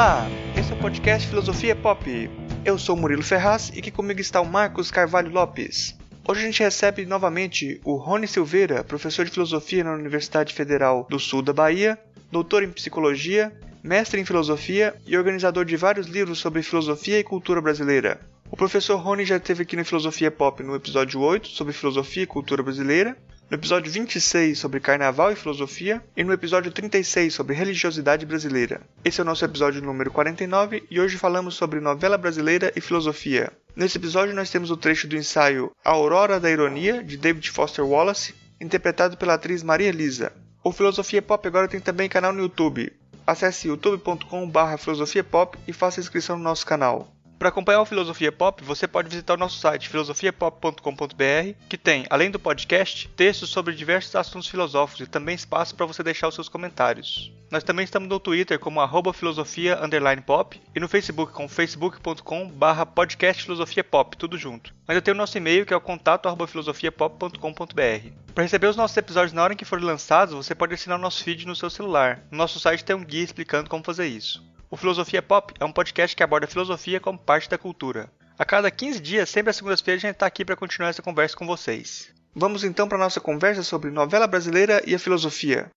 Olá, esse é o podcast Filosofia Pop. Eu sou Murilo Ferraz e aqui comigo está o Marcos Carvalho Lopes. Hoje a gente recebe novamente o Rony Silveira, professor de filosofia na Universidade Federal do Sul da Bahia, doutor em psicologia, mestre em filosofia e organizador de vários livros sobre filosofia e cultura brasileira. O professor Rony já esteve aqui no Filosofia Pop no episódio 8 sobre filosofia e cultura brasileira no episódio 26 sobre Carnaval e Filosofia e no episódio 36 sobre Religiosidade Brasileira. Esse é o nosso episódio número 49 e hoje falamos sobre novela brasileira e filosofia. Nesse episódio nós temos o trecho do ensaio A Aurora da Ironia, de David Foster Wallace, interpretado pela atriz Maria Elisa. O Filosofia Pop agora tem também canal no YouTube. Acesse youtube.com.br filosofiapop e faça inscrição no nosso canal. Para acompanhar o Filosofia Pop, você pode visitar o nosso site filosofiapop.com.br, que tem, além do podcast, textos sobre diversos assuntos filosóficos e também espaço para você deixar os seus comentários. Nós também estamos no Twitter como arroba filosofia pop e no Facebook com facebook.com barra podcast filosofia pop, tudo junto. Ainda tem o nosso e-mail que é o contato arroba filosofiapop.com.br. Para receber os nossos episódios na hora em que forem lançados, você pode assinar o nosso feed no seu celular. No nosso site tem um guia explicando como fazer isso. O Filosofia Pop é um podcast que aborda a filosofia como parte da cultura. A cada 15 dias, sempre às segundas-feiras, a gente está aqui para continuar essa conversa com vocês. Vamos então para a nossa conversa sobre novela brasileira e a filosofia.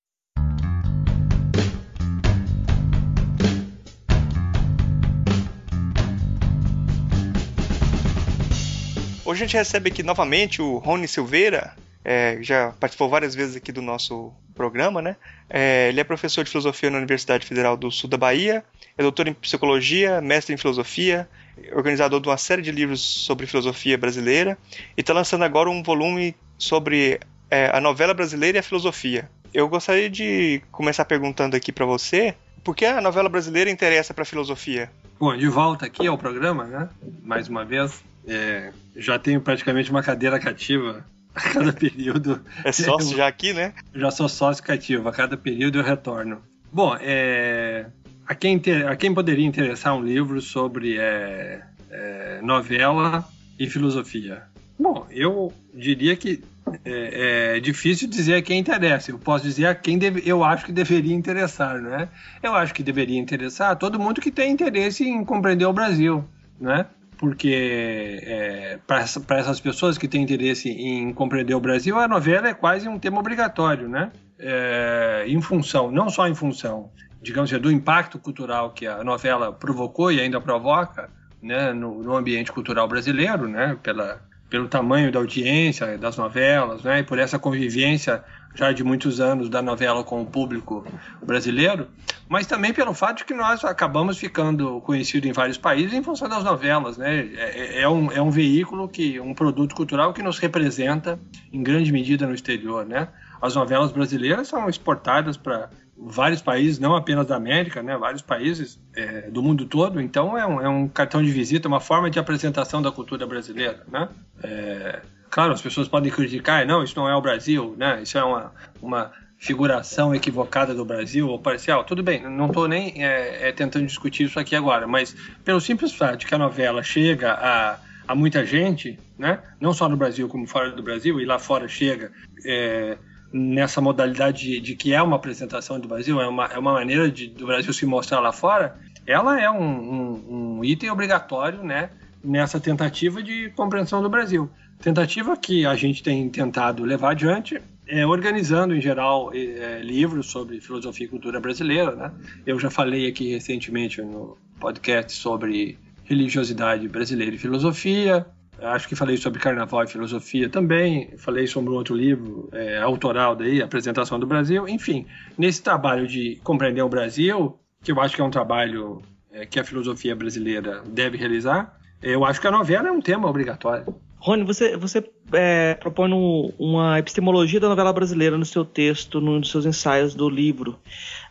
Hoje a gente recebe aqui novamente o Rony Silveira, é, já participou várias vezes aqui do nosso programa, né? É, ele é professor de filosofia na Universidade Federal do Sul da Bahia, é doutor em psicologia, mestre em filosofia, organizador de uma série de livros sobre filosofia brasileira e está lançando agora um volume sobre é, a novela brasileira e a filosofia. Eu gostaria de começar perguntando aqui para você por que a novela brasileira interessa para a filosofia? Bom, de volta aqui ao programa, né? Mais uma vez. É, já tenho praticamente uma cadeira cativa a cada período. É sócio já aqui, né? Já sou sócio cativo, a cada período eu retorno. Bom, é, a, quem ter, a quem poderia interessar um livro sobre é, é, novela e filosofia? Bom, eu diria que é, é, difícil dizer a quem interessa. Eu posso dizer a quem deve, eu acho que deveria interessar, né? Eu acho que deveria interessar todo mundo que tem interesse em compreender o Brasil, né? Porque é, para essas pessoas que têm interesse em compreender o Brasil, a novela é quase um tema obrigatório, né? É, em função, não só em função, digamos assim, do impacto cultural que a novela provocou e ainda provoca né, no, no ambiente cultural brasileiro, né? Pela, pelo tamanho da audiência das novelas, né? E por essa convivência já de muitos anos da novela com o público brasileiro, mas também pelo fato de que nós acabamos ficando conhecidos em vários países em função das novelas, né? É, é, é, um, é um veículo que, um produto cultural que nos representa em grande medida no exterior, né? As novelas brasileiras são exportadas para vários países, não apenas da América, né? Vários países é, do mundo todo. Então é um, é um cartão de visita, uma forma de apresentação da cultura brasileira, né? É, Claro, as pessoas podem criticar, não, isso não é o Brasil, né? Isso é uma, uma figuração equivocada do Brasil ou parcial. Tudo bem, não estou nem é, é, tentando discutir isso aqui agora, mas pelo simples fato de que a novela chega a, a muita gente, né? Não só no Brasil como fora do Brasil e lá fora chega é, nessa modalidade de, de, que é uma apresentação do Brasil, é uma, é uma maneira de, do Brasil se mostrar lá fora. Ela é um, um, um item obrigatório, né? Nessa tentativa de compreensão do Brasil. Tentativa que a gente tem tentado levar adiante é organizando, em geral, é, livros sobre filosofia e cultura brasileira. Né? Eu já falei aqui recentemente no podcast sobre religiosidade brasileira e filosofia. Acho que falei sobre carnaval e filosofia também. Falei sobre um outro livro é, autoral daí, Apresentação do Brasil. Enfim, nesse trabalho de compreender o Brasil, que eu acho que é um trabalho é, que a filosofia brasileira deve realizar, eu acho que a novela é um tema obrigatório. Rony, você, você é, propõe um, uma epistemologia da novela brasileira no seu texto, nos seus ensaios do livro,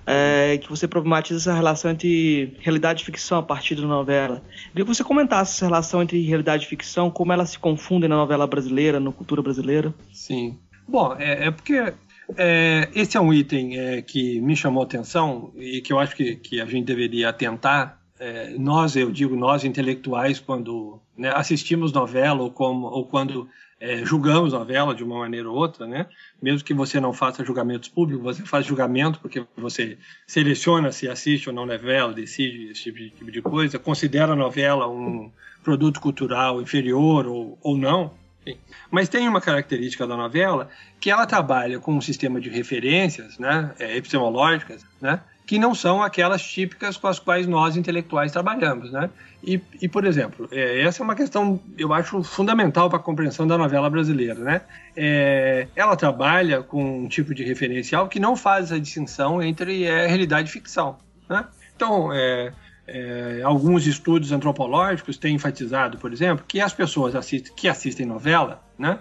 é, que você problematiza essa relação entre realidade e ficção a partir da novela. Queria que você comentasse essa relação entre realidade e ficção, como elas se confundem na novela brasileira, na cultura brasileira. Sim. Bom, é, é porque é, esse é um item é, que me chamou atenção e que eu acho que, que a gente deveria atentar é, nós, eu digo nós intelectuais, quando né, assistimos novela ou, como, ou quando é, julgamos novela de uma maneira ou outra, né? Mesmo que você não faça julgamentos públicos, você faz julgamento porque você seleciona se assiste ou não novela, decide esse tipo de, tipo de coisa, considera a novela um produto cultural inferior ou, ou não. Enfim. Mas tem uma característica da novela que ela trabalha com um sistema de referências, né, é, epistemológicas, né, que não são aquelas típicas com as quais nós intelectuais trabalhamos, né? E, e por exemplo, é, essa é uma questão, eu acho, fundamental para a compreensão da novela brasileira, né? É, ela trabalha com um tipo de referencial que não faz a distinção entre é, realidade e ficção, né? Então, é, é, alguns estudos antropológicos têm enfatizado, por exemplo, que as pessoas assistem, que assistem novela, né?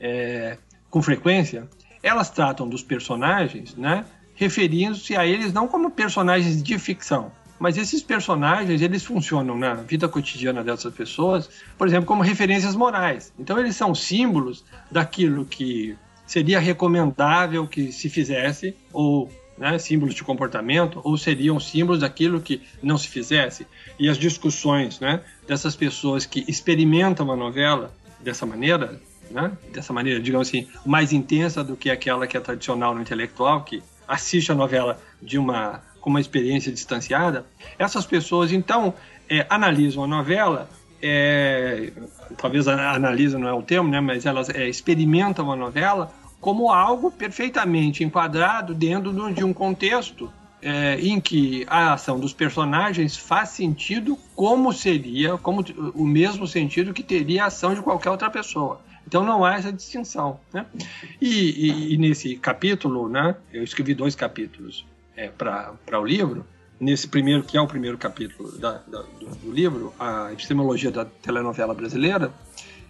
É, com frequência, elas tratam dos personagens, né? Referindo-se a eles não como personagens de ficção, mas esses personagens eles funcionam na vida cotidiana dessas pessoas, por exemplo, como referências morais. Então eles são símbolos daquilo que seria recomendável que se fizesse ou né, símbolos de comportamento, ou seriam símbolos daquilo que não se fizesse. E as discussões né, dessas pessoas que experimentam a novela dessa maneira, né, dessa maneira, digamos assim, mais intensa do que aquela que é tradicional no intelectual, que assiste a novela de uma com uma experiência distanciada, essas pessoas então é, analisam a novela, é, talvez analisa não é o termo, né, mas elas é, experimentam a novela como algo perfeitamente enquadrado dentro de um contexto é, em que a ação dos personagens faz sentido como seria, como o mesmo sentido que teria a ação de qualquer outra pessoa. Então não há essa distinção. Né? E, e, e nesse capítulo, né, eu escrevi dois capítulos é, para o livro. Nesse primeiro, que é o primeiro capítulo da, da, do, do, livro, a epistemologia da telenovela brasileira,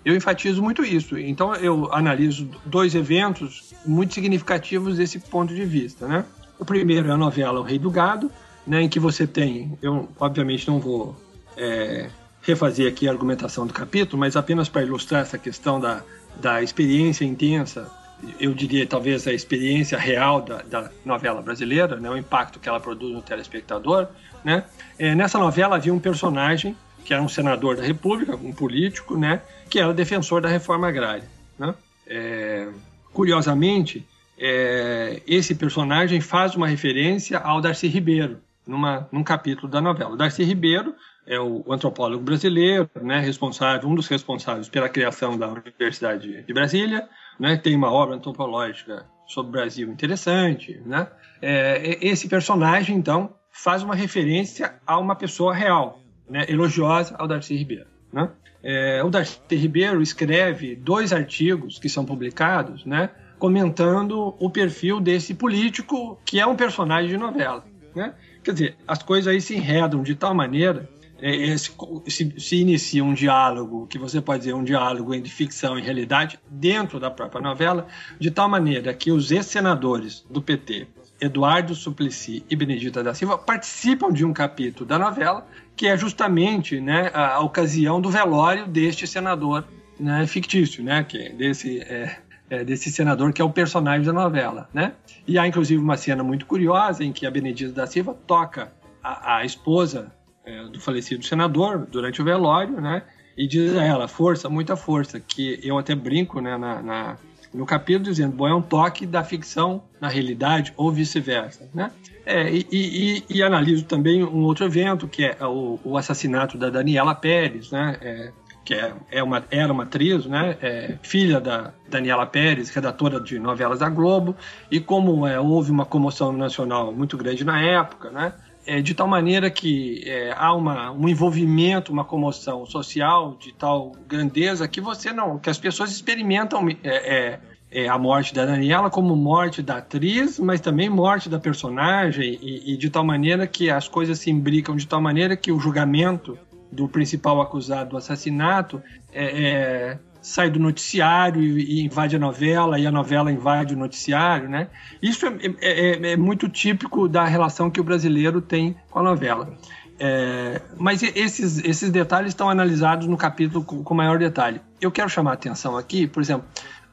eu enfatizo muito isso. Então eu analiso dois eventos muito significativos desse ponto de vista. Né? O primeiro é a novela O Rei do Gado, né, em que você tem, eu obviamente não vou é, refazer aqui a argumentação do capítulo, mas apenas para ilustrar essa questão da, da experiência intensa, eu diria talvez a experiência real da, da novela brasileira, né, o impacto que ela produz no telespectador. Né? É, nessa novela havia um personagem que era um senador da República, um político, né, que era defensor da reforma agrária. Né? É, curiosamente, é, esse personagem faz uma referência ao Darcy Ribeiro, numa, num capítulo da novela. O Darcy Ribeiro é o antropólogo brasileiro, né, responsável, um dos responsáveis pela criação da Universidade de Brasília, né, tem uma obra antropológica sobre o Brasil interessante, né. É, esse personagem então faz uma referência a uma pessoa real, né, elogiosa ao Darcy Ribeiro, né. É, o Darcy Ribeiro escreve dois artigos que são publicados, né, comentando o perfil desse político que é um personagem de novela, né. Quer dizer, as coisas aí se enredam de tal maneira é, se, se, se, inicia um diálogo, que você pode dizer um diálogo entre ficção e realidade, dentro da própria novela, de tal maneira que os ex-senadores do PT, Eduardo Suplicy e Benedita da Silva, participam de um capítulo da novela, que é justamente né, a, a ocasião do velório deste senador né, fictício, né, que é desse, é, é, desse senador que é o personagem da novela. Né? E há inclusive uma cena muito curiosa em que a Benedita da Silva toca a, a esposa é, do falecido senador durante o velório, né? E diz a ela, força, muita força, que eu até brinco né, na, na no capítulo dizendo, bom, é um toque da ficção na realidade ou vice-versa, né? É, e, e, e, analiso também um outro evento, que é o, o assassinato da Daniela Pérez, né? É, que é, é uma, era uma atriz, né? É, filha da Daniela Pérez, redatora de novelas da Globo, e como é, houve uma comoção nacional muito grande na época, né? É, de tal maneira que é, há uma, um envolvimento, uma comoção social de tal grandeza que você não, que as pessoas experimentam é, é, é, a morte da Daniela como morte da atriz, mas também morte da personagem e, e de tal maneira que as coisas se imbricam de tal maneira que o julgamento do principal acusado do assassinato é, é sai do noticiário e, invade a novela, e a novela invade o noticiário, né? Isso é, é, é, é muito típico da relação que o brasileiro tem com a novela. É, mas esses, esses detalhes estão analisados no capítulo com, com maior detalhe. Eu quero chamar a atenção aqui, por exemplo,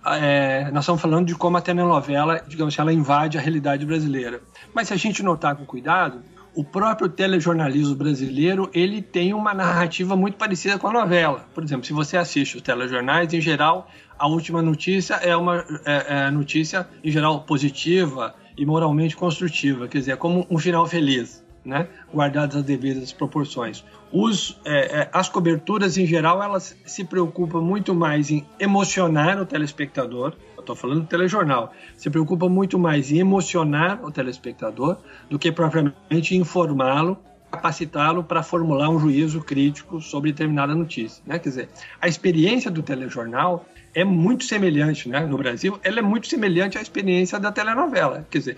é, nós estamos falando de como a telenovela, digamos assim, ela invade a realidade brasileira. Mas se a gente notar com cuidado, o próprio telejornalismo brasileiro ele tem uma narrativa muito parecida com a novela. Por exemplo, se você assiste os telejornais, em geral, a última notícia é uma é, é notícia, em geral, positiva e moralmente construtiva, quer dizer, é como um final feliz, né? guardadas as devidas proporções. Os, é, é, as coberturas, em geral, elas se preocupam muito mais em emocionar o telespectador, estou falando do telejornal, se preocupa muito mais em emocionar o telespectador do que propriamente informá-lo, capacitá-lo para formular um juízo crítico sobre determinada notícia. Né? Quer dizer, a experiência do telejornal é muito semelhante, né? no Brasil, ela é muito semelhante à experiência da telenovela. Quer dizer,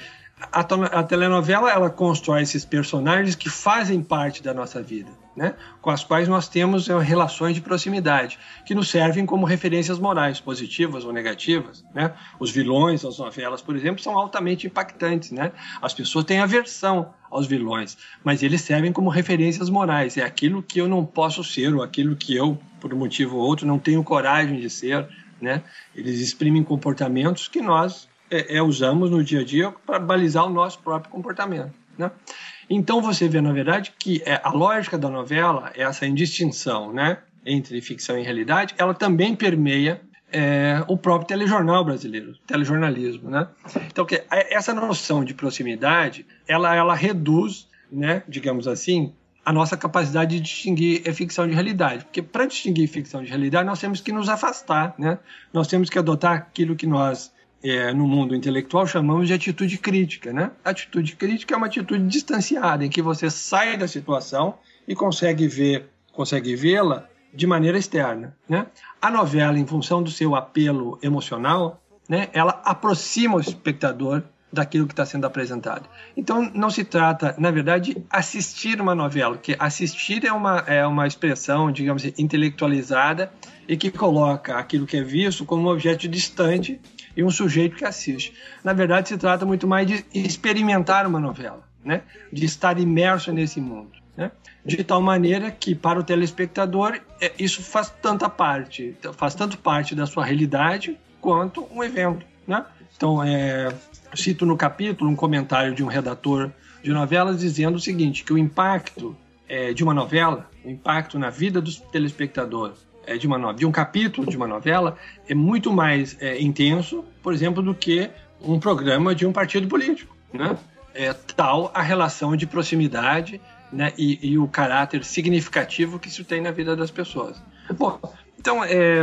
a, a, telenovela ela constrói esses personagens que fazem parte da nossa vida, né? com as quais nós temos é, relações de proximidade, que nos servem como referências morais, positivas ou negativas. Né? Os vilões das novelas, por exemplo, são altamente impactantes. Né? As pessoas têm aversão aos vilões, mas eles servem como referências morais. É aquilo que eu não posso ser, ou aquilo que eu, por um motivo ou outro, não tenho coragem de ser. Né? Eles exprimem comportamentos que nós é, é, usamos no dia a dia para balizar o nosso próprio comportamento. Né? Então você vê, na verdade, que é, a lógica da novela, essa indistinção né, entre ficção e realidade, ela também permeia é, o próprio telejornal brasileiro, telejornalismo. Né? Então, que, essa noção de proximidade, ela, ela reduz, né, digamos assim, a nossa capacidade de distinguir ficção de realidade. Porque para distinguir ficção de realidade, nós temos que nos afastar, né? Nós temos que adotar aquilo que nós é, no mundo intelectual chamamos de atitude crítica. Né? Atitude crítica é uma atitude distanciada, em que você sai da situação e consegue ver, consegue vê-la de maneira externa. Né? A novela, em função do seu apelo emocional, né, ela aproxima o espectador daquilo que está sendo apresentado. Então, não se trata, na verdade, de assistir uma novela, que assistir é uma, é uma expressão, digamos assim, intelectualizada e que coloca aquilo que é visto como um objeto distante e um sujeito que assiste. Na verdade, se trata muito mais de experimentar uma novela, né? de estar imerso nesse mundo. Né? De tal maneira que, para o telespectador, é, isso faz tanta parte, faz tanto parte da sua realidade quanto um evento. Né? Então, é, cito no capítulo um comentário de um redator de novelas dizendo o seguinte, que o impacto é, de uma novela, o impacto na vida do telespectador é, de, uma, de um capítulo de uma novela é muito mais é, intenso, por exemplo, do que um programa de um partido político. Né? É tal a relação de proximidade né, e, e, o caráter significativo que isso tem na vida das pessoas. Bom, então, é,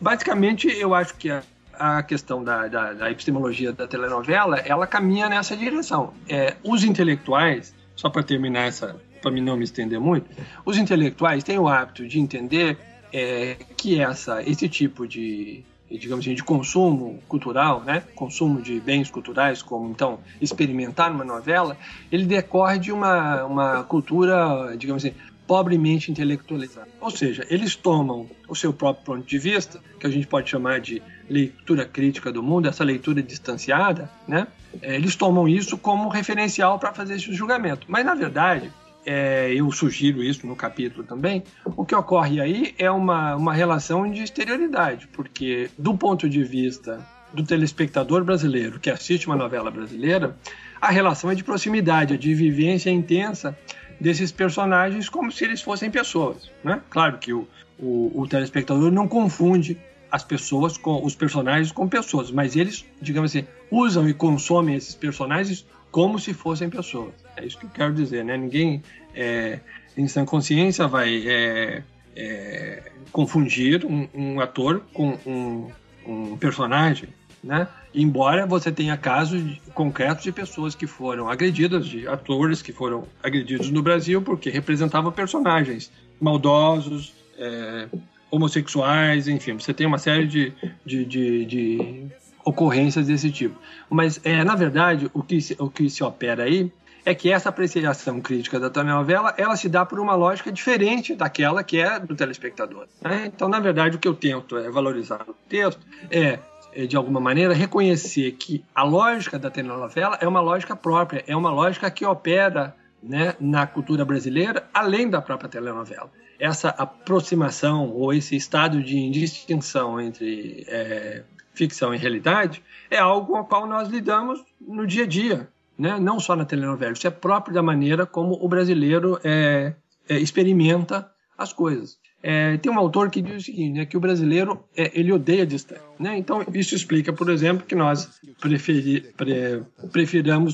basicamente, eu acho que a, a questão da, da, da, epistemologia da telenovela, ela caminha nessa direção. É, os intelectuais, só para terminar essa, para mim não me estender muito, os intelectuais têm o hábito de entender é, que essa, esse tipo de, digamos assim, de consumo cultural, né? consumo de bens culturais, como então experimentar uma novela, ele decorre de uma, uma cultura, digamos assim, pobremente intelectualizada. Ou seja, eles tomam o seu próprio ponto de vista, que a gente pode chamar de leitura crítica do mundo, essa leitura distanciada, né? É, eles tomam isso como referencial para fazer esse julgamento. Mas, na verdade, é, eu sugiro isso no capítulo também, o que ocorre aí é uma, uma relação de exterioridade, porque do ponto de vista do telespectador brasileiro que assiste uma novela brasileira, a relação é de proximidade, é de vivência intensa desses personagens como se eles fossem pessoas. Né? Claro que o, o, o telespectador não confunde as pessoas com os personagens com pessoas, mas eles, digamos assim, usam e consomem esses personagens como se fossem pessoas. É isso que eu quero dizer, né? Ninguém é, em sã consciência vai é, é, confundir um, um, ator com um, um, personagem, né? Embora você tenha casos concretos de pessoas que foram agredidas, de atores que foram agredidos no Brasil porque representavam personagens maldosos, é, homossexuais, enfim, você tem uma série de, de, de, de ocorrências desse tipo. Mas, é, na verdade, o que, se, o que se opera aí é que essa apreciação crítica da telenovela ela se dá por uma lógica diferente daquela que é do telespectador. Né? Então, na verdade, o que eu tento é valorizar no texto é, é, de alguma maneira, reconhecer que a lógica da telenovela é uma lógica própria, é uma lógica que opera né, na cultura brasileira além da própria telenovela. Essa aproximação ou esse estado de indistinção entre é, ficção e realidade é algo com o qual nós lidamos no dia a dia. né? não só na telenovela, isso é próprio da maneira como o brasileiro é, é, experimenta as coisas. É, tem um autor que diz o seguinte, né, que o brasileiro é, ele odeia distância. Né? Então isso explica, por exemplo, que nós preferi, pre,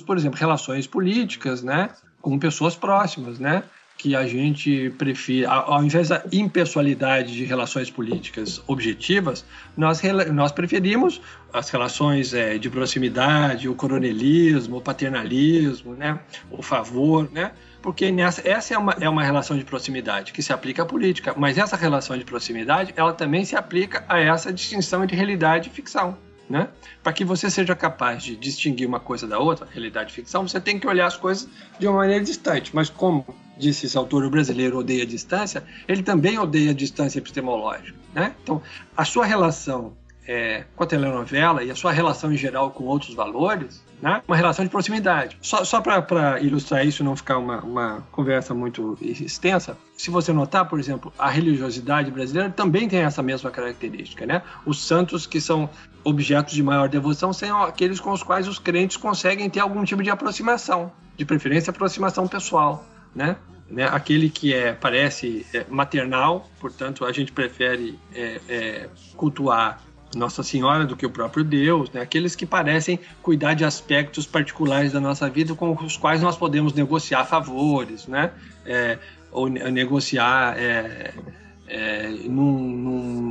por exemplo, relações políticas, né, com pessoas próximas, né, que a gente prefere, ao invés da impessoalidade de relações políticas objetivas, nós, nós preferimos as relações é, de proximidade, o coronelismo, o paternalismo, né, o favor, né, porque nessa, essa é uma, é uma relação de proximidade que se aplica à política, mas essa relação de proximidade ela também se aplica a essa distinção entre realidade e ficção. Né? Para que você seja capaz de distinguir uma coisa da outra, realidade e ficção, você tem que olhar as coisas de uma maneira distante. Mas como disse esse autor, o brasileiro odeia a distância, ele também odeia a distância epistemológica. Né? Então, a sua relação é, com a telenovela e a sua relação em geral com outros valores, né? uma relação de proximidade. Só, só para ilustrar isso não ficar uma, uma conversa muito extensa, se você notar, por exemplo, a religiosidade brasileira também tem essa mesma característica. Né? Os santos que são objetos de maior devoção são aqueles com os quais os crentes conseguem ter algum tipo de aproximação, de preferência aproximação pessoal. Né? Né? Aquele que é parece é, maternal, portanto a gente prefere é, é, cultuar nossa Senhora do que o próprio Deus, né? aqueles que parecem cuidar de aspectos particulares da nossa vida com os quais nós podemos negociar favores, né? É, ou negociar é, num, num,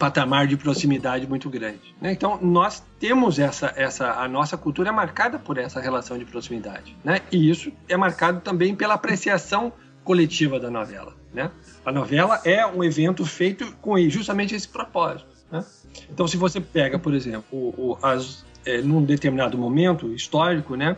patamar de proximidade muito grande. Né? Então nós temos essa, essa, a nossa cultura é marcada por essa relação de proximidade, né? E isso é marcado também pela apreciação coletiva da novela, né? A novela é um evento feito com justamente esse propósito. Né? Então, se você pega, por exemplo, o, o, as, é, num determinado momento histórico, né,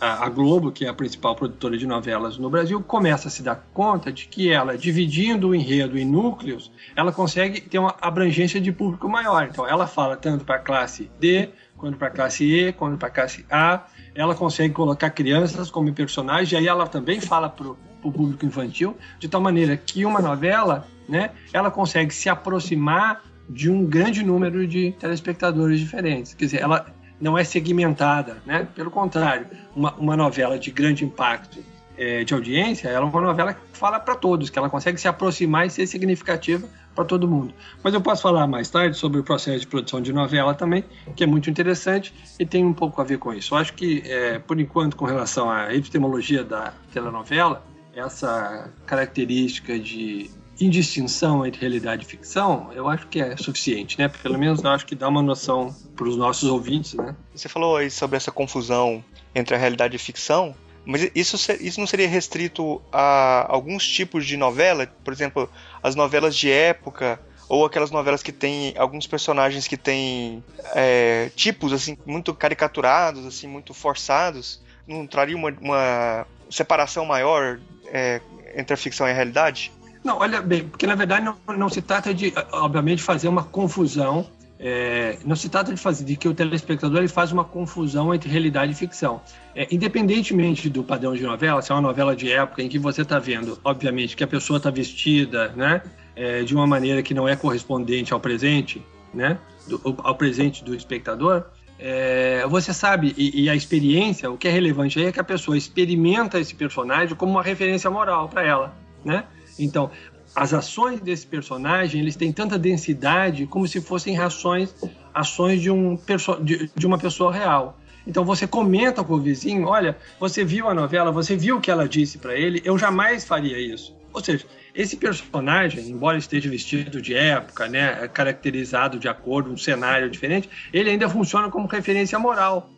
a, Globo, que é a principal produtora de novelas no Brasil, começa a se dar conta de que ela, dividindo o enredo em núcleos, ela consegue ter uma abrangência de público maior. Então, ela fala tanto para a classe D, quanto para a classe E, quanto para a classe A. Ela consegue colocar crianças como personagens, e aí ela também fala para o público infantil, de tal maneira que uma novela, né, ela consegue se aproximar de um grande número de telespectadores diferentes. Quer dizer, ela não é segmentada, né? Pelo contrário, uma, uma novela de grande impacto é, de audiência, ela é uma novela que fala para todos, que ela consegue se aproximar e ser significativa para todo mundo. Mas eu posso falar mais tarde sobre o processo de produção de novela também, que é muito interessante e tem um pouco a ver com isso. Eu acho que, é, por enquanto, com relação à epistemologia da telenovela, essa característica de indistinção entre realidade e ficção, eu acho que é suficiente, né? Pelo menos eu acho que dá uma noção para os nossos ouvintes, né? Você falou aí sobre essa confusão entre a realidade e ficção, mas isso, isso não seria restrito a alguns tipos de novela? Por exemplo, as novelas de época ou aquelas novelas que tem alguns personagens que têm é, tipos assim muito caricaturados, assim muito forçados, não traria uma, uma separação maior é, entre a ficção e a realidade? Não, olha bem, porque na verdade não, não se trata de, obviamente, fazer uma confusão. É, não se trata de fazer de que o telespectador ele faz uma confusão entre realidade e ficção. É, independentemente do padrão de novela, se é uma novela de época em que você está vendo, obviamente, que a pessoa está vestida, né, é, de uma maneira que não é correspondente ao presente, né, do, ao presente do espectador, é, você sabe, e, e, a experiência, o que é relevante aí é que a pessoa experimenta esse personagem como uma referência moral para ela, né? Então, as ações desse personagem, eles têm tanta densidade como se fossem ações, ações de, um, de, de uma pessoa real. Então você comenta com o vizinho, olha, você viu a novela, você viu o que ela disse para ele, eu jamais faria isso. Ou seja, esse personagem, embora esteja vestido de época, né, caracterizado de acordo um cenário diferente, ele ainda funciona como referência moral.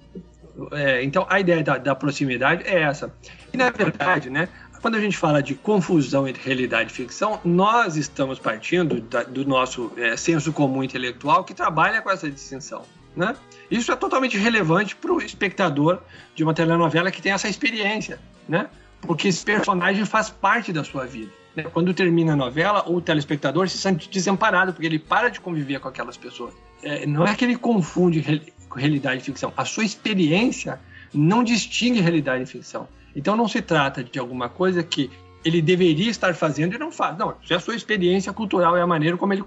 É, então a ideia da, da, proximidade é essa. E na verdade, né, quando a gente fala de confusão entre realidade e ficção, nós estamos partindo da, do nosso é, senso comum intelectual que trabalha com essa distinção. Né? Isso é totalmente relevante para o espectador de uma telenovela que tem essa experiência, né? porque esse personagem faz parte da sua vida. Né? Quando termina a novela, o telespectador se sente desamparado, porque ele para de conviver com aquelas pessoas. É, não é que ele confunde realidade e ficção, a sua experiência não distingue realidade e ficção. Então não se trata de alguma coisa que ele deveria estar fazendo e não faz. Não, isso é a sua experiência cultural, é a maneira como ele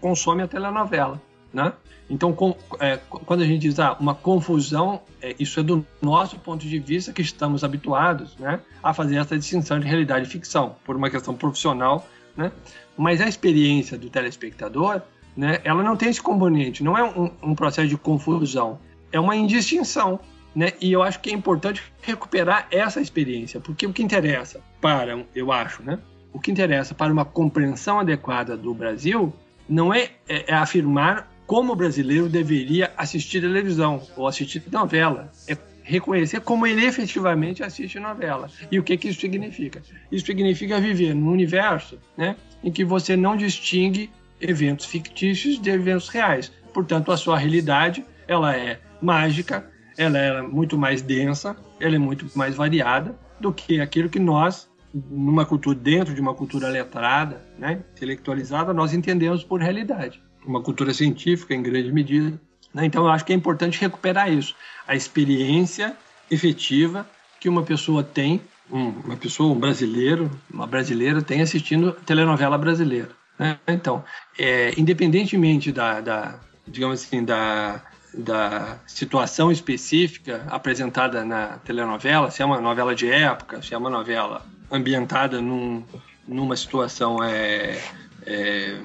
consome a telenovela. né? Então, com, é, quando a gente diz ah, uma confusão, é, isso é do nosso ponto de vista que estamos habituados né, a fazer essa distinção de realidade e ficção, por uma questão profissional. Né? Mas a experiência do telespectador, né, ela não tem esse componente, não é um, um processo de confusão, é uma indistinção. Né? E eu acho que é importante recuperar essa experiência, porque o que interessa para, eu acho, né? o que interessa para uma compreensão adequada do Brasil não é, é, é afirmar como o brasileiro deveria assistir televisão ou assistir novela. É reconhecer como ele efetivamente assiste novela. E o que, que isso significa? Isso significa viver num universo né, em que você não distingue eventos fictícios de eventos reais. Portanto, a sua realidade ela é mágica, ela é muito mais densa, ela é muito mais variada do que aquilo que nós, numa cultura dentro de uma cultura letrada, né, intelectualizada, nós entendemos por realidade uma cultura científica em grande medida. Né? Então, eu acho que é importante recuperar isso, a experiência efetiva que uma pessoa tem, um, uma pessoa, um brasileiro, uma brasileira tem assistindo telenovela brasileira. Né? Então, é, independentemente da, da, digamos assim, da, da situação específica apresentada na telenovela, se é uma novela de época, se é uma novela ambientada num, numa situação é, é,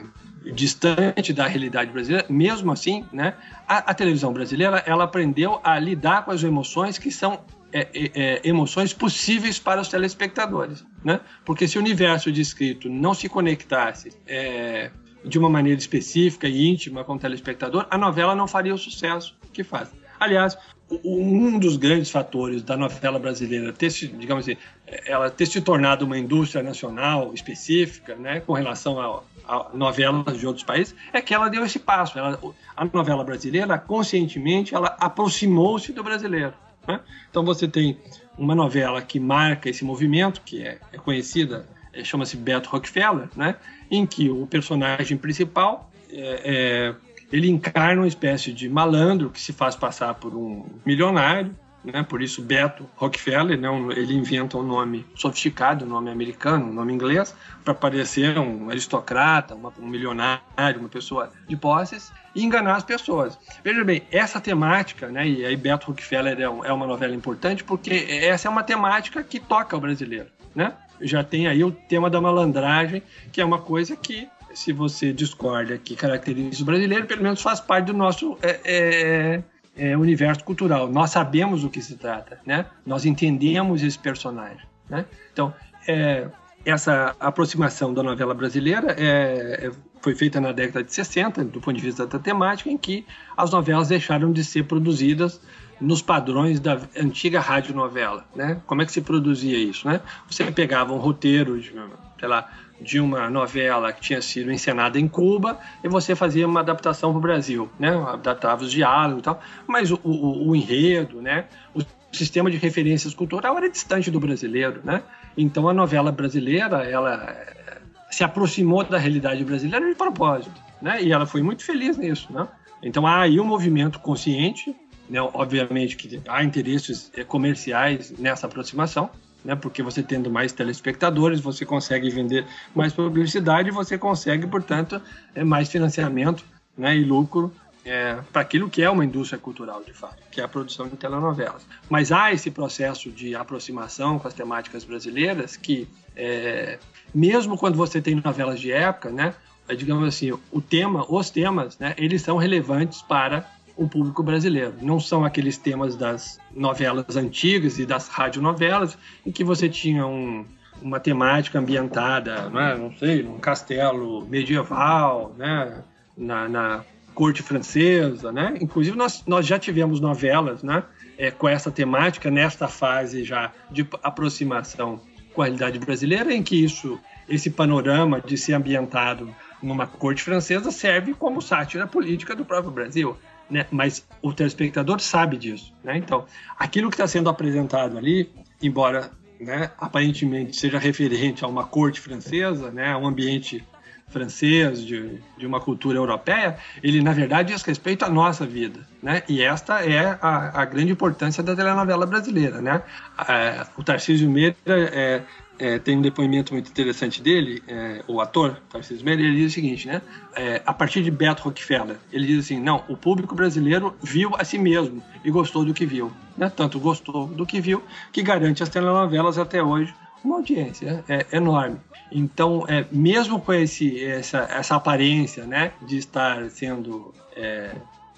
distante da realidade brasileira, mesmo assim, né, a, a, televisão brasileira ela aprendeu a lidar com as emoções que são é, é, é, emoções possíveis para os telespectadores, né? Porque se o universo descrito não se conectasse é, de uma maneira específica e íntima com o telespectador, a novela não faria o sucesso que faz. Aliás, um dos grandes fatores da novela brasileira ter se, digamos assim, ela ter se tornado uma indústria nacional específica, né, com relação a, a novelas de outros países, é que ela deu esse passo. Ela, a novela brasileira, conscientemente, ela aproximou-se do brasileiro. Né? Então você tem uma novela que marca esse movimento, que é, é conhecida, é, chama-se Beto Rockefeller, né, em que o personagem principal é, é ele encarna uma espécie de malandro que se faz passar por um milionário, né? Por isso Beto Rockefeller, né? ele inventa um nome sofisticado, um nome americano, um nome inglês, para parecer um aristocrata, uma, um milionário, uma pessoa de posses e enganar as pessoas. Veja bem, essa temática, né? E aí Beto Rockefeller é, é uma novela importante porque essa é uma temática que toca o brasileiro, né? Já tem aí o tema da malandragem, que é uma coisa que se você discorda que caracteriza o brasileiro, pelo menos faz parte do nosso é, é, é, universo cultural. Nós sabemos o que se trata, né? Nós entendemos esse personagem, né? Então, é, essa aproximação da novela brasileira é, é foi feita na década de 60, do ponto de vista da temática, em que as novelas deixaram de ser produzidas nos padrões da antiga radionovela, né? Como é que se produzia isso, né? Você pegava um roteiro, de, sei lá, de uma novela que tinha sido encenada em Cuba e você fazia uma adaptação para o Brasil, né? Adaptava os diálogos e tal, mas o, o, o, enredo, né? O sistema de referências cultural era distante do brasileiro, né? Então a novela brasileira, ela eh, se aproximou da realidade brasileira de propósito, né? E ela foi muito feliz nisso, né? Então há aí um movimento consciente, né? Obviamente que há interesses eh, comerciais nessa aproximação, né? Porque você tendo mais telespectadores, você consegue vender mais publicidade, você consegue, portanto, é, mais financiamento né, e lucro é, para aquilo que é uma indústria cultural, de fato, que é a produção de telenovelas. Mas há esse processo de aproximação com as temáticas brasileiras que, é, mesmo quando você tem novelas de época, né, é, digamos assim, o tema, os temas, né, eles são relevantes para o público brasileiro. Não são aqueles temas das novelas antigas e das radionovelas em que você tinha um, uma temática ambientada, não, é? não sei, num castelo medieval, né? na, na corte francesa, né? Inclusive nós, nós já tivemos novelas, né? É, com essa temática nesta fase já de aproximação com a realidade brasileira, em que isso, esse panorama de ser ambientado numa corte francesa serve como sátira política do próprio Brasil né? mas o telespectador sabe disso. Né? Então, aquilo que está sendo apresentado ali, embora né, aparentemente seja referente a uma corte francesa, né, a um ambiente francês, de, de uma cultura europeia, ele na verdade diz respeito à nossa vida, né? E esta é a, a grande importância da telenovela brasileira, né? É, o Tarcísio Meira é, é, tem um depoimento muito interessante dele, é, o ator, Tarcísio Meira, ele diz o seguinte, né? É, a partir de Beto Rockefeller, ele diz assim, não, o público brasileiro viu a si mesmo e gostou do que viu. Né? Tanto gostou do que viu, que garante as telenovelas até hoje uma audiência é, enorme. Então, é, mesmo com esse, essa, essa aparência né, de estar sendo é,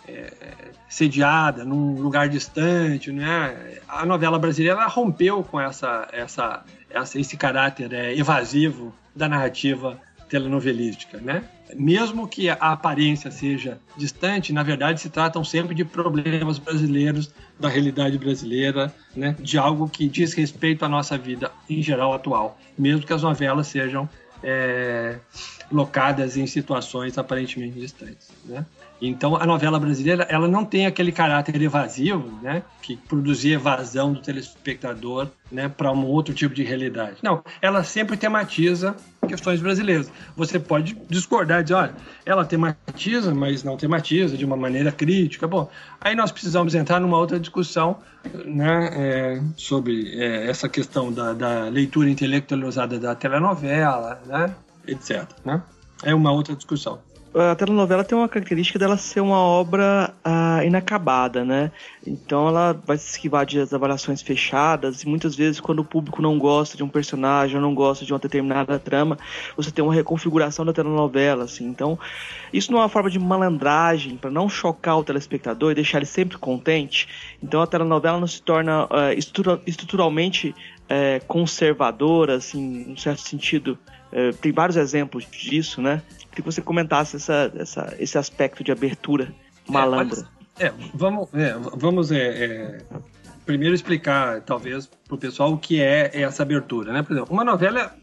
é, sediada num lugar distante, né, a novela brasileira rompeu com essa, essa, essa, esse caráter é, evasivo da narrativa telenovelística, né? Mesmo que a aparência seja distante, na verdade se tratam sempre de problemas brasileiros, da realidade brasileira, né? De algo que diz respeito à nossa vida em geral atual, mesmo que as novelas sejam é, locadas em situações aparentemente distantes, né? Então a novela brasileira ela não tem aquele caráter evasivo, né, que produzia evasão do telespectador, né, para um outro tipo de realidade. Não, ela sempre tematiza questões brasileiras. Você pode discordar, dizer, olha, ela tematiza, mas não tematiza de uma maneira crítica. Bom, aí nós precisamos entrar numa outra discussão, né, é, sobre é, essa questão da, da leitura intelectualizada da telenovela, né, etc. Né? É uma outra discussão a telenovela tem uma característica dela ser uma obra ah, inacabada, né? Então ela vai se esquivar de avaliações fechadas e muitas vezes quando o público não gosta de um personagem ou não gosta de uma determinada trama, você tem uma reconfiguração da telenovela, assim. Então isso não é uma forma de malandragem para não chocar o telespectador e deixar ele sempre contente. Então a telenovela não se torna uh, estruturalmente uh, conservadora, assim, em um certo sentido. Uh, tem vários exemplos disso, né? que você comentasse essa, essa, esse aspecto de abertura malandra. É, é vamos, é, vamos é, é, primeiro explicar, talvez, para o pessoal o que é essa abertura, né? Por exemplo, uma novela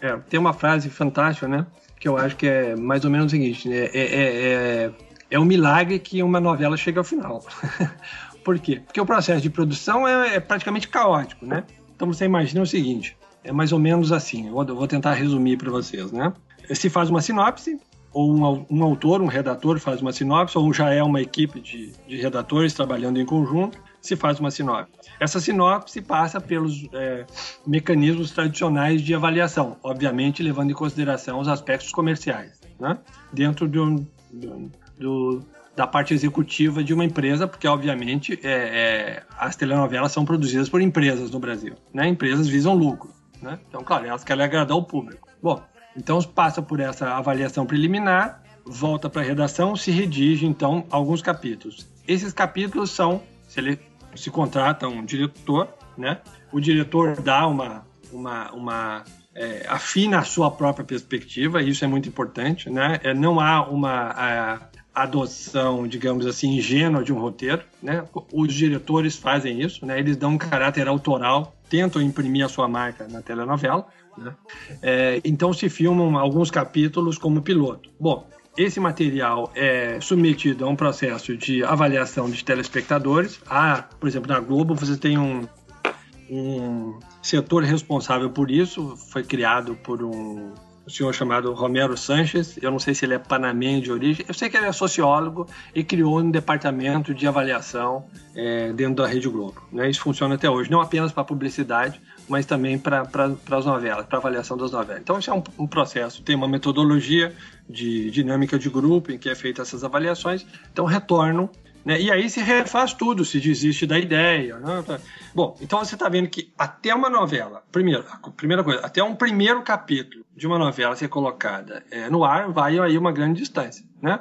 é, tem uma frase fantástica, né? Que eu acho que é mais ou menos o seguinte, né? É, é, um milagre que uma novela chegue ao final. Por quê? Porque o processo de produção é, praticamente caótico, né? Então você imagina o seguinte, é mais ou menos assim, eu vou tentar resumir para vocês, né? se faz uma sinopse, ou um, um, autor, um redator faz uma sinopse, ou já é uma equipe de, de redatores trabalhando em conjunto, se faz uma sinopse. Essa sinopse passa pelos é, mecanismos tradicionais de avaliação, obviamente levando em consideração os aspectos comerciais, né? dentro do, do, do, da parte executiva de uma empresa, porque obviamente é, é, as telenovelas são produzidas por empresas no Brasil, né? empresas visam lucro, né? então claro, elas querem agradar o público. Bom, então passa por essa avaliação preliminar, volta para a redação, se redige então alguns capítulos. Esses capítulos são se ele se contrata um diretor, né? O diretor dá uma uma, uma é, afina a sua própria perspectiva, isso é muito importante, né? É, não há uma a, adoção, digamos assim, ingênua de um roteiro, né? Os diretores fazem isso, né? Eles dão um caráter autoral, tentam imprimir a sua marca na telenovela, né? É, então se filmam alguns capítulos como piloto. Bom, esse material é submetido a um processo de avaliação de telespectadores. Ah, por exemplo, na Globo você tem um, um setor responsável por isso, foi criado por um um senhor chamado Romero Sanches. Eu não sei se ele é panamenho de origem. Eu sei que ele é sociólogo e criou um departamento de avaliação é, dentro da Rede Globo. Né? Isso funciona até hoje, não apenas para publicidade, mas também para as novelas, para avaliação das novelas. Então, isso é um, um, processo. Tem uma metodologia de dinâmica de grupo em que é feita essas avaliações. Então, retorno né? E aí se refaz tudo, se desiste da ideia. Né? Bom, então você está vendo que até uma novela, primeiro, primeira coisa, até um primeiro capítulo de uma novela ser colocada é, no ar, vai aí uma grande distância. Né?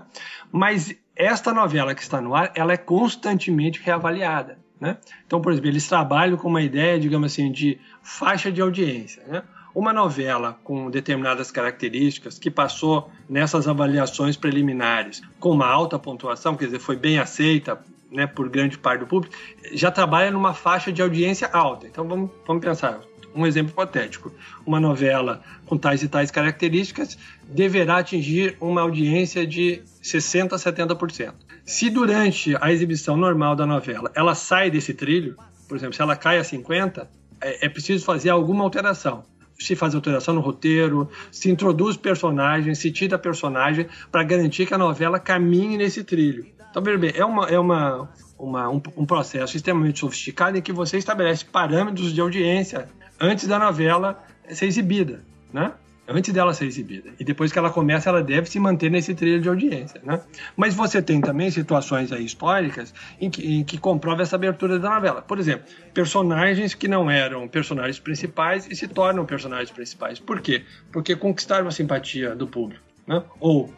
Mas esta novela que está no ar, ela é constantemente reavaliada. Né? Então, por exemplo, eles trabalham com uma ideia, digamos assim, de faixa de audiência. Né? Uma novela com determinadas características que passou nessas avaliações preliminares com uma alta pontuação, quer dizer, foi bem aceita né, por grande parte do público, já trabalha numa faixa de audiência alta. Então vamos, vamos pensar. Um exemplo hipotético: uma novela com tais e tais características deverá atingir uma audiência de 60% a 70%. Se durante a exibição normal da novela ela sai desse trilho, por exemplo, se ela cai a 50%, é, é preciso fazer alguma alteração se faz alteração no roteiro, se introduz personagens, se tira personagem para garantir que a novela caminhe nesse trilho. Então, veja bem, é, uma, é uma, uma um, um, processo extremamente sofisticado em que você estabelece parâmetros de audiência antes da novela ser exibida, né? Antes dela ser exibida. E depois que ela começa, ela deve se manter nesse trilho de audiência. Né? Mas você tem também situações históricas em que, em que comprova essa abertura da novela. Por exemplo, personagens que não eram personagens principais e se tornam personagens principais. Por quê? Porque conquistaram a simpatia do público. Né? Ou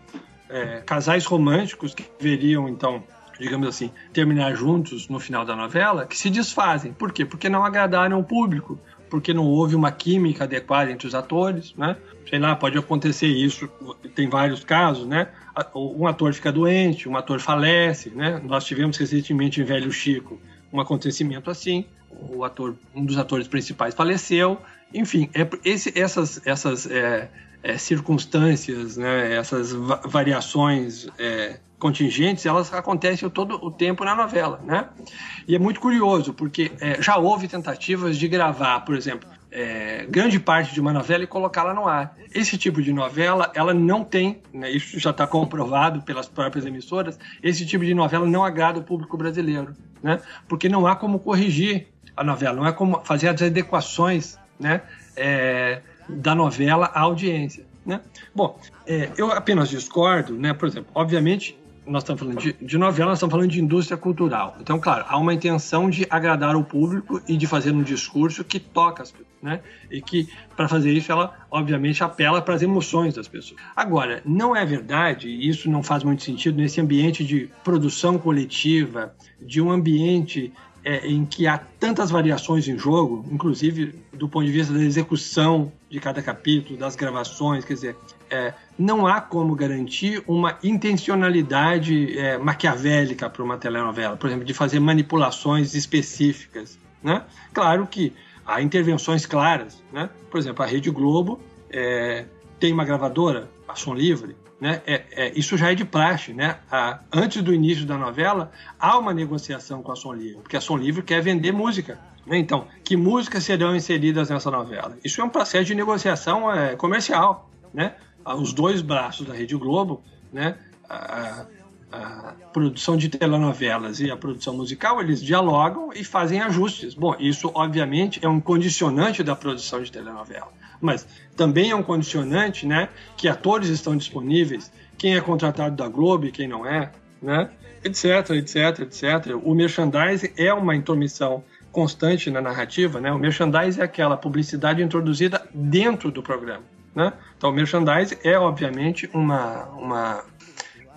é, casais românticos que veriam, então, digamos assim, terminar juntos no final da novela, que se desfazem. Por quê? Porque não agradaram o público, porque não houve uma química adequada entre os atores, né? Sei lá, pode acontecer isso, tem vários casos, né? Um ator fica doente, um ator falece, né? Nós tivemos recentemente em Velho Chico um acontecimento assim, o ator, um dos atores principais faleceu, enfim, é, esse, essas, essas é, é, circunstâncias, né? Essas va variações é, contingentes, elas acontecem todo o tempo na novela, né? E é muito curioso, porque é, já houve tentativas de gravar, por exemplo, é, grande parte de uma novela e colocá-la no ar. Esse tipo de novela, ela não tem, né, isso já está comprovado pelas próprias emissoras, esse tipo de novela não agrada o público brasileiro, né? Porque não há como corrigir a novela, não há como fazer as adequações, né? É, da novela à audiência. Né? Bom, é, eu apenas discordo, né? Por exemplo, obviamente nós estamos falando de, de, novela, nós estamos falando de indústria cultural. Então, claro, há uma intenção de agradar o público e de fazer um discurso que toca as pessoas, né? E que, para fazer isso, ela, obviamente, apela para as emoções das pessoas. Agora, não é verdade, e isso não faz muito sentido nesse ambiente de produção coletiva, de um ambiente é, em que há tantas variações em jogo, inclusive do ponto de vista da execução de cada capítulo, das gravações, quer dizer, é, não há como garantir uma intencionalidade é, maquiavélica para uma telenovela, por exemplo, de fazer manipulações específicas. Né? Claro que há intervenções claras. Né? Por exemplo, a Rede Globo é, tem uma gravadora, a Som Livre, né? É, é, isso já é de praxe. Né? A, antes do início da novela, há uma negociação com a Som Livre, porque a Som Livre quer vender música. Né? Então, que músicas serão inseridas nessa novela? Isso é um processo de negociação é, comercial. Né? Os dois braços da Rede Globo, né? a, a produção de telenovelas e a produção musical, eles dialogam e fazem ajustes. Bom, isso obviamente é um condicionante da produção de telenovela, mas também é um condicionante, né, que atores estão disponíveis, quem é contratado da Globo e quem não é, né, etc, etc, etc. O merchandising é uma intromissão constante na narrativa, né? O merchandising é aquela publicidade introduzida dentro do programa, né? Então, o merchandising é obviamente uma uma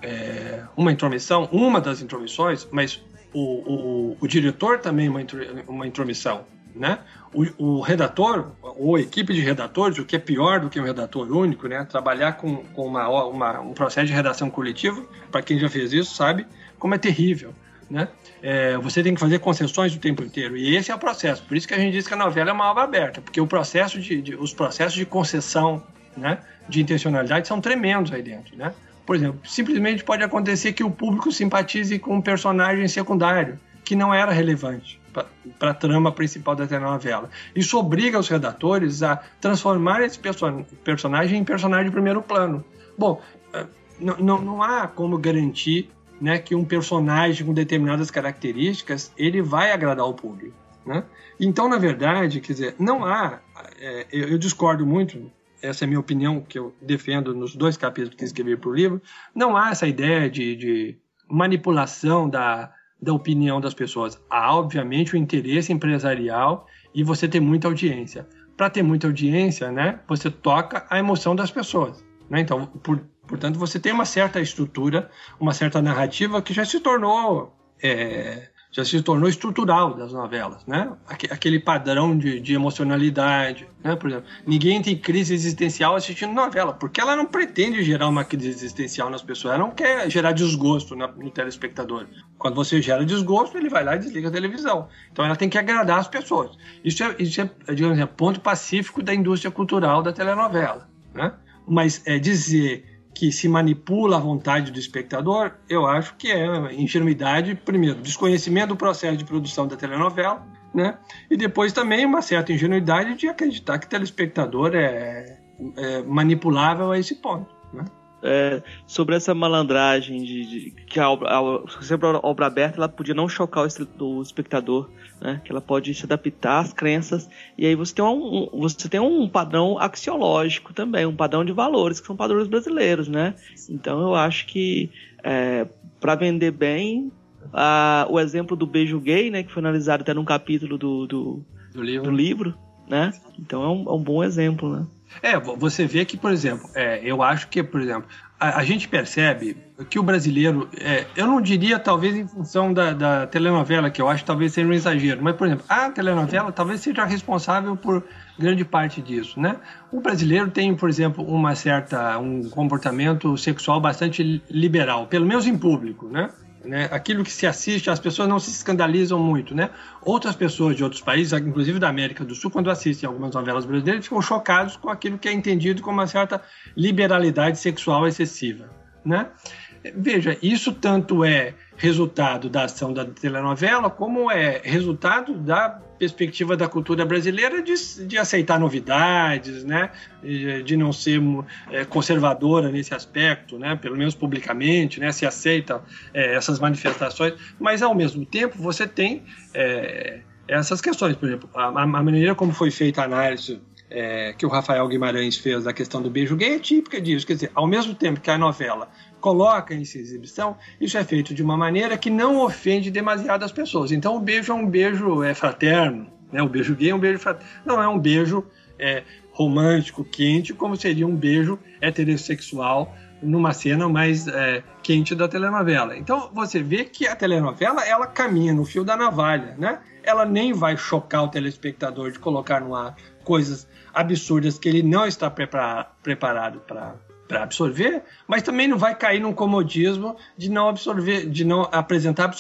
é, uma intromissão, uma das intromissões, mas o, o, o diretor também é uma, uma intromissão. Né? O, o, redator, ou equipe de redatores, o que é pior do que um redator único, né? trabalhar com, com uma, uma, um processo de redação coletiva, para quem já fez isso, sabe como é terrível. Né? É, você tem que fazer concessões o tempo inteiro. E esse é o processo. Por isso que a gente diz que a novela é uma obra aberta, porque o processo de, de, os processos de concessão né, de intencionalidade são tremendos aí dentro. Né? Por exemplo, simplesmente pode acontecer que o público simpatize com um personagem secundário que não era relevante para a trama principal da telenovela. Isso obriga os redatores a transformar esse person personagem em personagem de primeiro plano. Bom, eh, não, não há como garantir né, que um personagem com determinadas características ele vai agradar o público. Né? Então, na verdade, quer dizer, não há. É, eu, eu discordo muito essa é a minha opinião que eu defendo nos dois capítulos que escrevi para o livro, não há essa ideia de, de manipulação da, da opinião das pessoas. Há, obviamente, o interesse empresarial e você ter muita audiência. Para ter muita audiência, né, você toca a emoção das pessoas. Né? Então, por, portanto, você tem uma certa estrutura, uma certa narrativa que já se tornou é, já se tornou estrutural das novelas, né? Aquele padrão de, de, emocionalidade, né? Por exemplo, ninguém tem crise existencial assistindo novela, porque ela não pretende gerar uma crise existencial nas pessoas, ela não quer gerar desgosto no telespectador. Quando você gera desgosto, ele vai lá e desliga a televisão. Então ela tem que agradar as pessoas. Isso é, isso é digamos assim, ponto pacífico da indústria cultural da telenovela, né? Mas é dizer que se manipula a vontade do espectador, eu acho que é ingenuidade, primeiro, desconhecimento do processo de produção da telenovela, né? E depois também uma certa ingenuidade de acreditar que o telespectador é, é manipulável a esse ponto? É, sobre essa malandragem de, de que a obra, a, sempre a obra aberta ela podia não chocar o, o espectador, né? Que ela pode se adaptar às crenças e aí você tem um, um, você tem um padrão axiológico também, um padrão de valores que são padrões brasileiros, né? Então eu acho que é, para vender bem a, o exemplo do beijo gay, né? Que foi analisado até num capítulo do, do, do livro. do livro, né? Então é um, é um bom exemplo, né? É, você vê que, por exemplo, é, eu acho que, por exemplo, a, a gente percebe que o brasileiro, é, eu não diria talvez em função da, da, telenovela, que eu acho talvez seja um exagero, mas, por exemplo, a telenovela talvez seja responsável por grande parte disso, né? O brasileiro tem, por exemplo, uma certa, um comportamento sexual bastante liberal, pelo menos em público, né? Né? Aquilo que se assiste, as pessoas não se escandalizam muito, né? Outras pessoas de outros países, inclusive da América do Sul, quando assistem algumas novelas brasileiras, ficam chocados com aquilo que é entendido como uma certa liberalidade sexual excessiva, né? Veja, isso tanto é resultado da ação da telenovela, como é resultado da perspectiva da cultura brasileira de, de aceitar novidades, né? de não ser é, conservadora nesse aspecto, né? pelo menos publicamente, né? se aceita é, essas manifestações, mas ao mesmo tempo você tem é, essas questões, por exemplo, a, a, maneira como foi feita a análise é, que o Rafael Guimarães fez da questão do beijo gay é típica disso. Quer dizer, ao mesmo tempo que a novela coloca em sua exibição, isso é feito de uma maneira que não ofende demasiado as pessoas. Então o beijo é um beijo é, fraterno, né? o beijo gay é um beijo fraterno. Não é um beijo é, romântico, quente, como seria um beijo heterossexual numa cena mais é, quente da telenovela. Então você vê que a telenovela ela caminha no fio da navalha, né? Ela nem vai chocar o telespectador de colocar no ar coisas absurdas que ele não está preparado para para absorver, mas também não vai cair num comodismo de não absorver, de não apresentar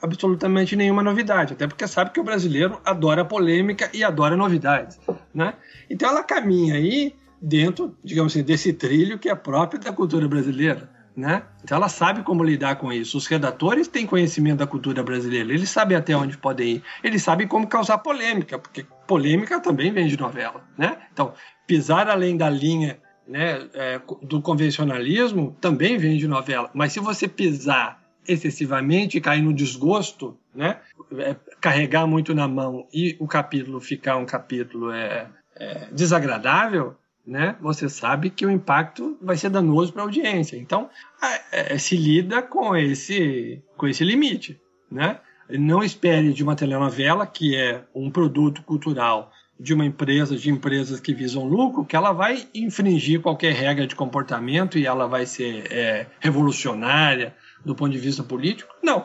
absolutamente nenhuma novidade, até porque sabe que o brasileiro adora polêmica e adora novidades, né? Então ela caminha aí dentro, digamos assim, desse trilho que é próprio da cultura brasileira. Né? Então ela sabe como lidar com isso. Os redatores têm conhecimento da cultura brasileira, eles sabem até onde podem ir, eles sabem como causar polêmica, porque polêmica também vem de novela. Né? Então, pisar além da linha né, é, do convencionalismo também vem de novela, mas se você pisar excessivamente cair no desgosto, né, é, carregar muito na mão e o capítulo ficar um capítulo é, é desagradável, né, você sabe que o impacto vai ser danoso para a audiência. Então, é, se lida com esse, com esse limite. Né? Não espere de uma telenovela, que é um produto cultural de uma empresa, de empresas que visam lucro, que ela vai infringir qualquer regra de comportamento e ela vai ser é, revolucionária do ponto de vista político. Não.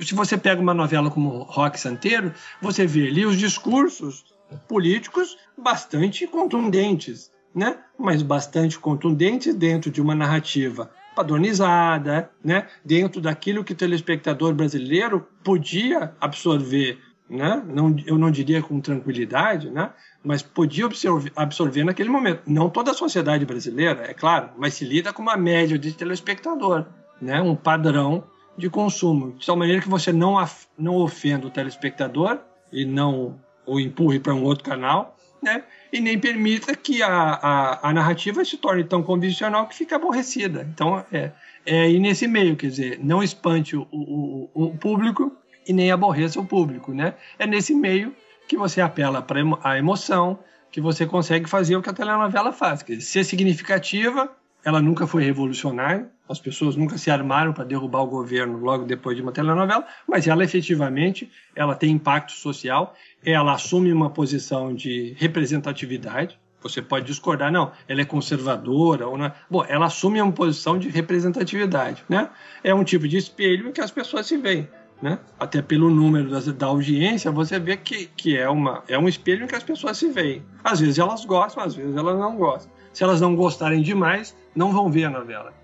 Se você pega uma novela como Rock Santeiro, você vê ali os discursos políticos bastante contundentes né? mas bastante contundentes dentro de uma narrativa padronizada, né? dentro daquilo que o telespectador brasileiro podia absorver, né? não, eu não diria com tranquilidade, né? mas podia absorver, absorver naquele momento. Não toda a sociedade brasileira, é claro, mas se lida com uma média de telespectador, né? um padrão de consumo, de tal maneira que você não, não ofenda o telespectador e não o empurre para um outro canal, né? e nem permita que a, a, a, narrativa se torne tão convencional que fica aborrecida. Então, é, é aí nesse meio, quer dizer, não espante o, o, o público e nem aborreça o público, né? É nesse meio que você apela para a emoção, que você consegue fazer o que a telenovela faz, quer dizer, ser significativa, ela nunca foi revolucionária, as pessoas nunca se armaram para derrubar o governo logo depois de uma telenovela, mas ela efetivamente ela tem impacto social, ela assume uma posição de representatividade. Você pode discordar, não, ela é conservadora ou não. É. Bom, ela assume uma posição de representatividade, né? É um tipo de espelho em que as pessoas se veem. Né? Até pelo número da, da, audiência, você vê que, que é, uma, é um espelho em que as pessoas se veem. Às vezes elas gostam, às vezes elas não gostam. Se elas não gostarem demais, não vão ver a novela.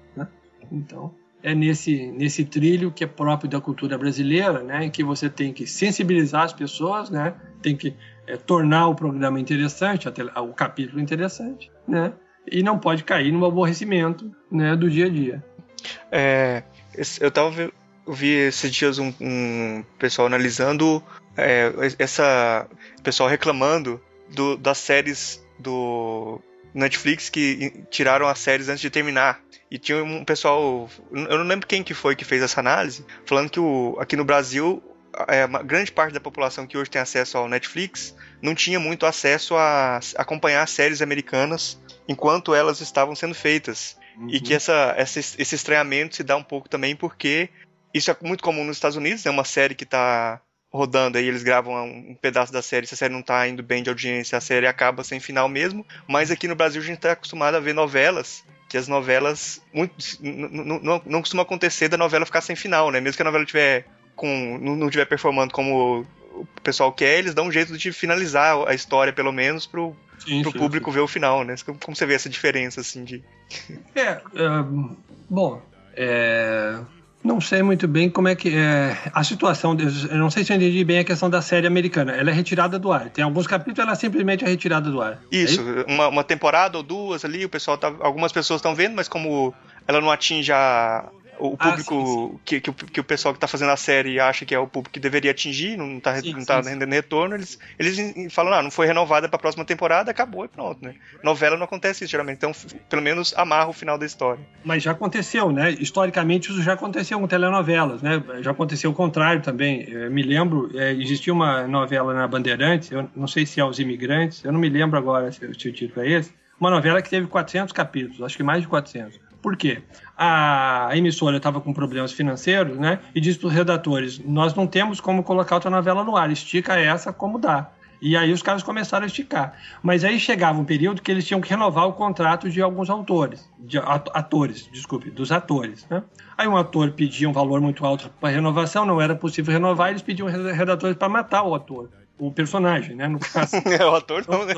Então, é nesse, nesse trilho que é próprio da cultura brasileira, né, em que você tem que sensibilizar as pessoas, né, tem que é, tornar o programa interessante, o capítulo interessante, né, e não pode cair no aborrecimento né, do dia a dia. É, eu tava vi esses dias um, um pessoal analisando é, essa pessoal reclamando do, das séries do Netflix que tiraram as séries antes de terminar. E tinha um pessoal, eu não lembro quem que foi que fez essa análise, falando que o, aqui no Brasil, é, uma grande parte da população que hoje tem acesso ao Netflix não tinha muito acesso a acompanhar séries americanas enquanto elas estavam sendo feitas. Uhum. E que uhum. essa, essa, esse estranhamento se dá um pouco também porque isso é muito comum nos Estados Unidos, é né? uma série que está rodando aí, eles gravam um pedaço da série, se a série não tá indo bem de audiência, a série acaba sem final mesmo. Mas aqui no Brasil a gente tá acostumado a ver novelas, que as novelas muito, não, não, não costuma acontecer da novela ficar sem final, né? Mesmo que a novela tiver com não, não tiver performando como o pessoal quer, eles dão um jeito de finalizar a história, pelo menos, pro, sim, pro sim, público sim. ver o final, né? Como você vê essa diferença, assim, de... É, uh, bom, é, não sei muito bem como é que é a situação. Eu não sei se eu entendi bem a questão da série americana. Ela é retirada do ar. Tem alguns capítulos ela simplesmente é retirada do ar. Isso, é uma, uma, temporada ou duas ali, o pessoal tá, algumas pessoas estão vendo, mas como ela não atinge a, o ah, público ah, sim, sim. Que, que, que, o pessoal que está fazendo a série acha que é o público que deveria atingir, não está não tá rendendo retorno, eles, eles falam, ah, não foi renovada para a próxima temporada, acabou e pronto, né? Novela não acontece isso geralmente, então pelo menos amarra o final da história. Mas já aconteceu, né? Historicamente isso já aconteceu com telenovelas, né? Já aconteceu o contrário também. Eu me lembro, é, existia uma novela na Bandeirantes, eu não sei se é Os Imigrantes, eu não me lembro agora se, se o título é esse, uma novela que teve 400 capítulos, acho que mais de 400. Por quê? A emissora estava com problemas financeiros, né? E disse para os redatores: nós não temos como colocar outra novela no ar, estica essa como dá. E aí os caras começaram a esticar. Mas aí chegava um período que eles tinham que renovar o contrato de alguns autores, de atores, desculpe, dos atores. Né? Aí um ator pedia um valor muito alto para renovação, não era possível renovar, eles pediam redatores para matar o ator o personagem, né? No caso. É, o ator não, né?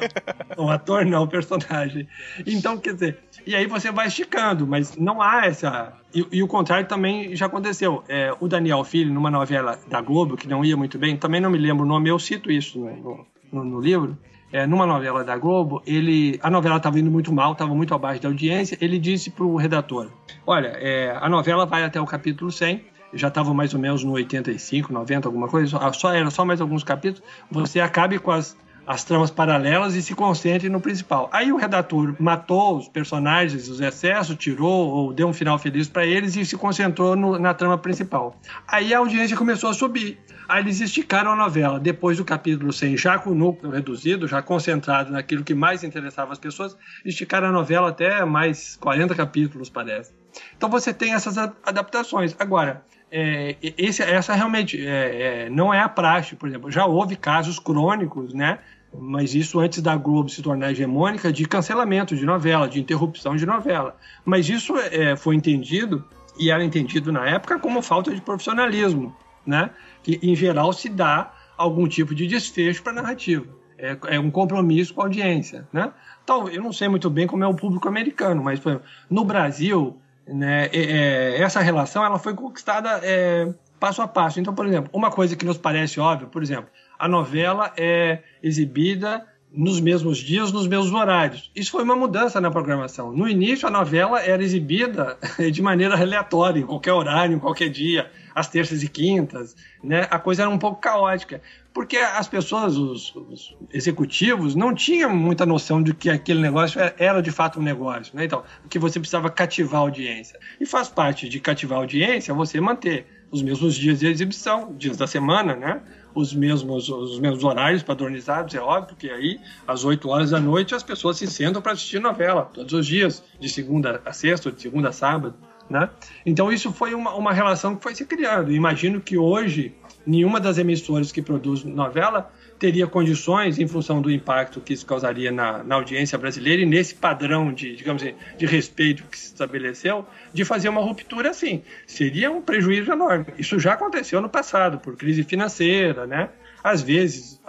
O ator não, o personagem. Então, quer dizer, e aí você vai esticando, mas não há essa. E, e o contrário também já aconteceu. É, o Daniel Filho, numa novela da Globo, que não ia muito bem, também não me lembro o nome, eu cito isso no, no, no livro. É, numa novela da Globo, ele, a novela estava indo muito mal, estava muito abaixo da audiência. Ele disse para o redator: Olha, é, a novela vai até o capítulo 100 já estava mais ou menos no 85, 90, alguma coisa, só era só mais alguns capítulos, você acabe com as, as tramas paralelas e se concentre no principal. Aí o redator matou os personagens, os excessos, tirou ou deu um final feliz para eles e se concentrou no, na trama principal. Aí a audiência começou a subir. Aí eles esticaram a novela. Depois do capítulo 100, já com o núcleo reduzido, já concentrado naquilo que mais interessava as pessoas, esticaram a novela até mais 40 capítulos, parece. Então você tem essas adaptações. Agora, é, esse, essa realmente é, é, não é a praxe, por exemplo. Já houve casos crônicos, né? Mas isso antes da Globo se tornar hegemônica, de cancelamento de novela, de interrupção de novela. Mas isso é, foi entendido, e era entendido na época, como falta de profissionalismo, né? Que em geral se dá algum tipo de desfecho para a narrativa. É, é, um compromisso com a audiência, né? Então, eu não sei muito bem como é o público americano, mas exemplo, no Brasil né? É, essa relação ela foi conquistada é, passo a passo. Então, por exemplo, uma coisa que nos parece óbvia, por exemplo, a novela é exibida nos mesmos dias, nos mesmos horários. Isso foi uma mudança na programação. No início, a novela era exibida de maneira aleatória, em qualquer horário, em qualquer dia, às terças e quintas. Né? A coisa era um pouco caótica, porque as pessoas, os, os executivos, não tinham muita noção de que aquele negócio era de fato um negócio. Né? Então, que você precisava cativar a audiência. E faz parte de cativar a audiência você manter os mesmos dias de exibição, dias da semana, né? Os mesmos, os mesmos horários padronizados, é óbvio que aí, às 8 horas da noite, as pessoas se sentam para assistir novela, todos os dias, de segunda a sexta, de segunda a sábado. Né? Então, isso foi uma, uma relação que foi se criando. Imagino que hoje, nenhuma das emissoras que produz novela teria condições, em função do impacto que isso causaria na, na audiência brasileira e nesse padrão de, digamos assim, de respeito que se estabeleceu, de fazer uma ruptura assim. Seria um prejuízo enorme. Isso já aconteceu no passado, por crise financeira, né? Às vezes,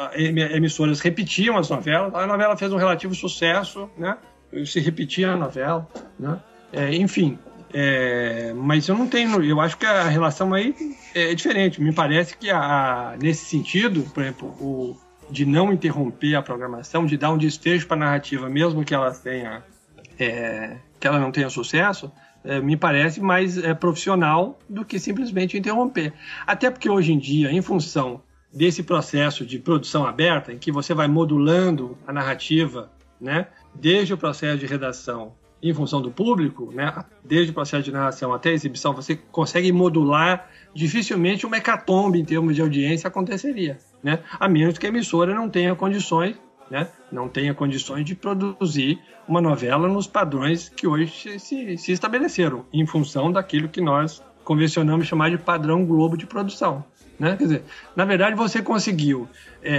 emissoras repetiam as novelas, a novela fez um relativo sucesso, né? Se repetia a novela, né? É, enfim, é, mas eu não tenho, eu acho que a relação aí é diferente. Me parece que a, nesse sentido, por exemplo, o, de não interromper a programação, de dar um desfecho para a narrativa, mesmo que ela tenha, é, que ela não tenha sucesso, é, me parece mais é, profissional do que simplesmente interromper. Até porque hoje em dia, em função desse processo de produção aberta, em que você vai modulando a narrativa né, desde o processo de redação em função do público, né, desde o processo de narração até a exibição, você consegue modular, dificilmente uma hecatombe em termos de audiência aconteceria, né, a menos que a emissora não tenha condições, né, não tenha condições de produzir uma novela nos padrões que hoje se, se estabeleceram, em função daquilo que nós convencionamos chamar de padrão Globo de produção. Né? Quer dizer, na verdade, você conseguiu é,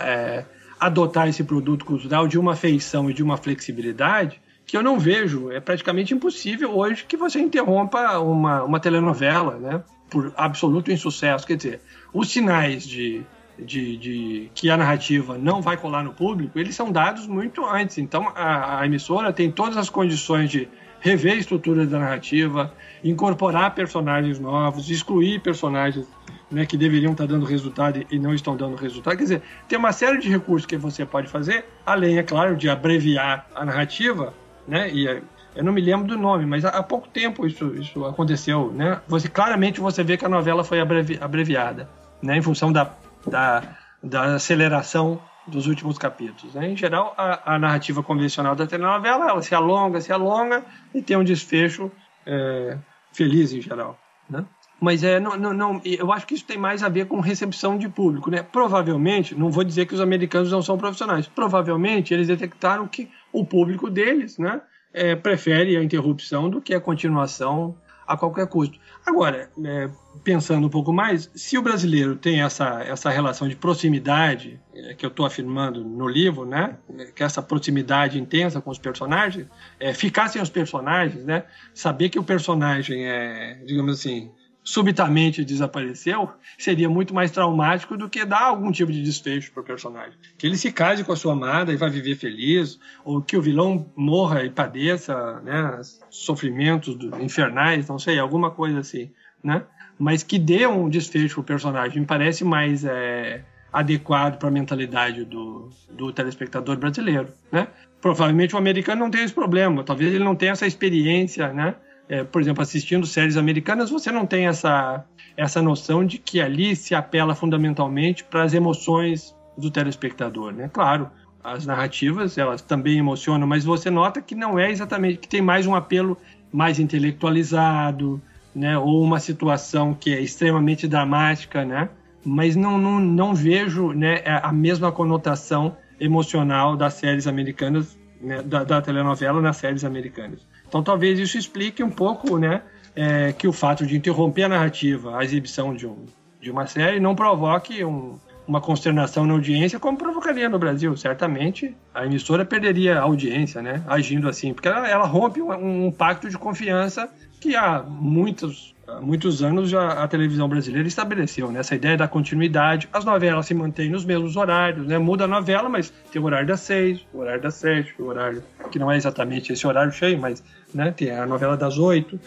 é, adotar esse produto cultural de uma feição e de uma flexibilidade que eu não vejo, é praticamente impossível hoje que você interrompa uma, uma telenovela, né? Por absoluto insucesso. Quer dizer, os sinais de, de, de, que a narrativa não vai colar no público, eles são dados muito antes. Então, a, a emissora tem todas as condições de rever a estrutura da narrativa, incorporar personagens novos, excluir personagens né, que deveriam estar dando resultado e não estão dando resultado. Quer dizer, tem uma série de recursos que você pode fazer, além, é claro, de abreviar a narrativa, né? E é, eu não me lembro do nome, mas há pouco tempo isso, isso aconteceu, né? Você claramente você vê que a novela foi abrevi, abreviada, né? Em função da, da, da aceleração dos últimos capítulos. Né? Em geral, a, a, narrativa convencional da telenovela ela se alonga, se alonga e tem um desfecho é, feliz em geral. Né? Mas é, não, não, não, eu acho que isso tem mais a ver com recepção de público. Né? Provavelmente, não vou dizer que os americanos não são profissionais, provavelmente eles detectaram que o público deles né, é, prefere a interrupção do que a continuação a qualquer custo. Agora, é, pensando um pouco mais, se o brasileiro tem essa, essa relação de proximidade, é, que eu estou afirmando no livro, né, que essa proximidade intensa com os personagens, é, ficar sem os personagens, né, saber que o personagem é, digamos assim, subitamente desapareceu, seria muito mais traumático do que dar algum tipo de desfecho para o personagem. Que ele se case com a sua amada e vá viver feliz, ou que o vilão morra e padeça né, sofrimentos infernais, não sei, alguma coisa assim, né? Mas que dê um desfecho para o personagem, me parece mais é, adequado para a mentalidade do, do telespectador brasileiro, né? Provavelmente o americano não tem esse problema, talvez ele não tenha essa experiência, né? É, por exemplo, assistindo séries americanas, você não tem essa, essa noção de que ali se apela fundamentalmente para as emoções do telespectador, né? Claro, as narrativas elas também emocionam, mas você nota que não é exatamente que tem mais um apelo mais intelectualizado, né? Ou uma situação que é extremamente dramática, né? Mas não, não, não vejo né, a mesma conotação emocional das séries americanas, né, da, da telenovela nas séries americanas. Então talvez isso explique um pouco, né, é, que o fato de interromper a narrativa, a exibição de, um, de uma série, não provoque um, uma consternação na audiência, como provocaria no Brasil. Certamente a emissora perderia a audiência, né, agindo assim, porque ela, ela rompe um, um, pacto de confiança que há muitos, há muitos anos já a televisão brasileira estabeleceu, né, essa ideia da continuidade. As novelas se mantêm nos mesmos horários, né, muda a novela, mas tem o horário das seis, o horário das sete, o horário que não é exatamente esse horário cheio, mas né? Tem a novela das oito,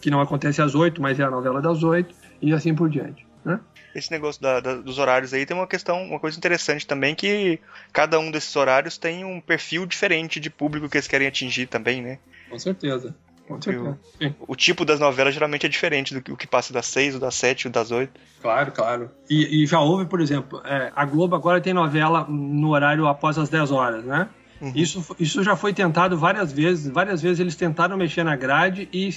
que não acontece às oito, mas é a novela das oito, e assim por diante. Né? Esse negócio da, da, dos horários aí tem uma questão, uma coisa interessante também, que cada um desses horários tem um perfil diferente de público que eles querem atingir também, né? Com certeza. Com certeza. O, o, tipo das novelas geralmente é diferente do que o que passa das seis, ou das sete, ou das oito. Claro, claro. E, e já houve, por exemplo, é, a Globo agora tem novela no horário após as 10 horas, né? Uhum. Isso, isso já foi tentado várias vezes. Várias vezes eles tentaram mexer na grade e,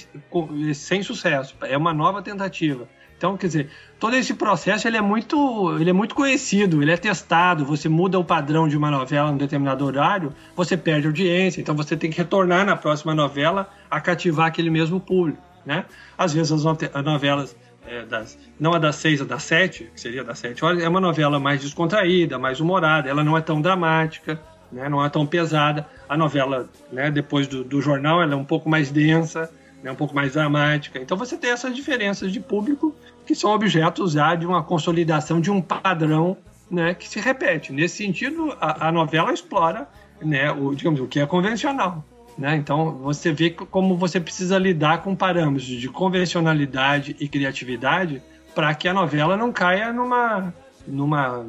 e sem sucesso. É uma nova tentativa. Então, quer dizer, todo esse processo ele é muito, ele é muito conhecido, ele é testado. Você muda o padrão de uma novela em determinado horário, você perde audiência. Então, você tem que retornar na próxima novela a cativar aquele mesmo público, né? Às vezes as novelas é, das, não a das seis, a das sete, que seria das sete horas, é uma novela mais descontraída, mais humorada. Ela não é tão dramática, né? não é tão pesada. A novela, né, depois do, do jornal, ela é um pouco mais densa, né, um pouco mais dramática. Então você tem essas diferenças de público que são objetos já de uma consolidação de um padrão né, que se repete. Nesse sentido, a, a novela explora né, o, digamos, o que é convencional. Né? Então você vê como você precisa lidar com parâmetros de convencionalidade e criatividade para que a novela não caia numa, numa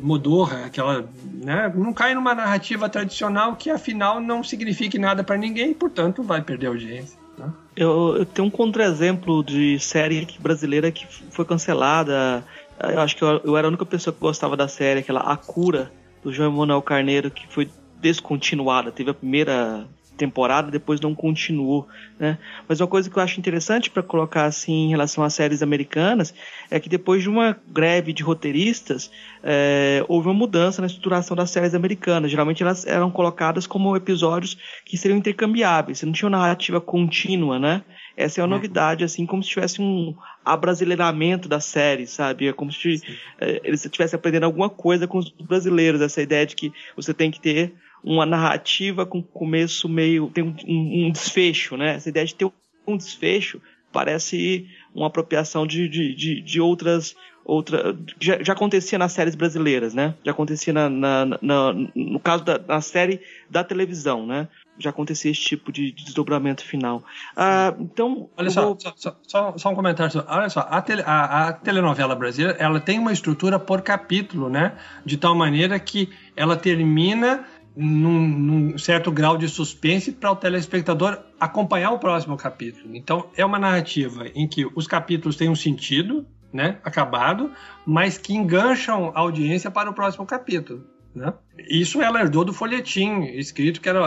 modorra, aquela, né, não cai numa narrativa tradicional que afinal não signifique nada para ninguém e, portanto, vai perder audiência. Né? Eu, eu, tenho um contra-exemplo de série brasileira que foi cancelada. Eu acho que eu, eu, era a única pessoa que gostava da série, aquela A Cura, do João Emanuel Carneiro, que foi descontinuada. Teve a primeira temporada, depois não continuou, né? Mas uma coisa que eu acho interessante para colocar assim em relação às séries americanas é que depois de uma greve de roteiristas é, houve uma mudança na estruturação das séries americanas. Geralmente elas eram colocadas como episódios que seriam intercambiáveis, você não tinha uma narrativa contínua, né? Essa é uma uhum. novidade, assim, como se tivesse um abrasileiramento da série, sabe? É como se é, eles estivessem aprendendo alguma coisa com os brasileiros, essa ideia de que você tem que ter uma narrativa com começo meio. tem um, um desfecho, né? Essa ideia de ter um desfecho parece uma apropriação de, de, de, de outras. Outra, já, já, acontecia nas séries brasileiras, né? Já acontecia na, na, na no caso da na série da televisão, né? já acontecia esse tipo de, desdobramento final. Ah, então. Olha só, vou... só, só, só, um comentário. Olha só, a, tele, a, a, telenovela brasileira ela tem uma estrutura por capítulo, né? De tal maneira que ela termina num, num certo grau de suspense para o telespectador acompanhar o próximo capítulo. Então, é uma narrativa em que os capítulos têm um sentido, né, acabado, mas que engancham a audiência para o próximo capítulo. Né? Isso ela herdou do folhetim escrito, que eram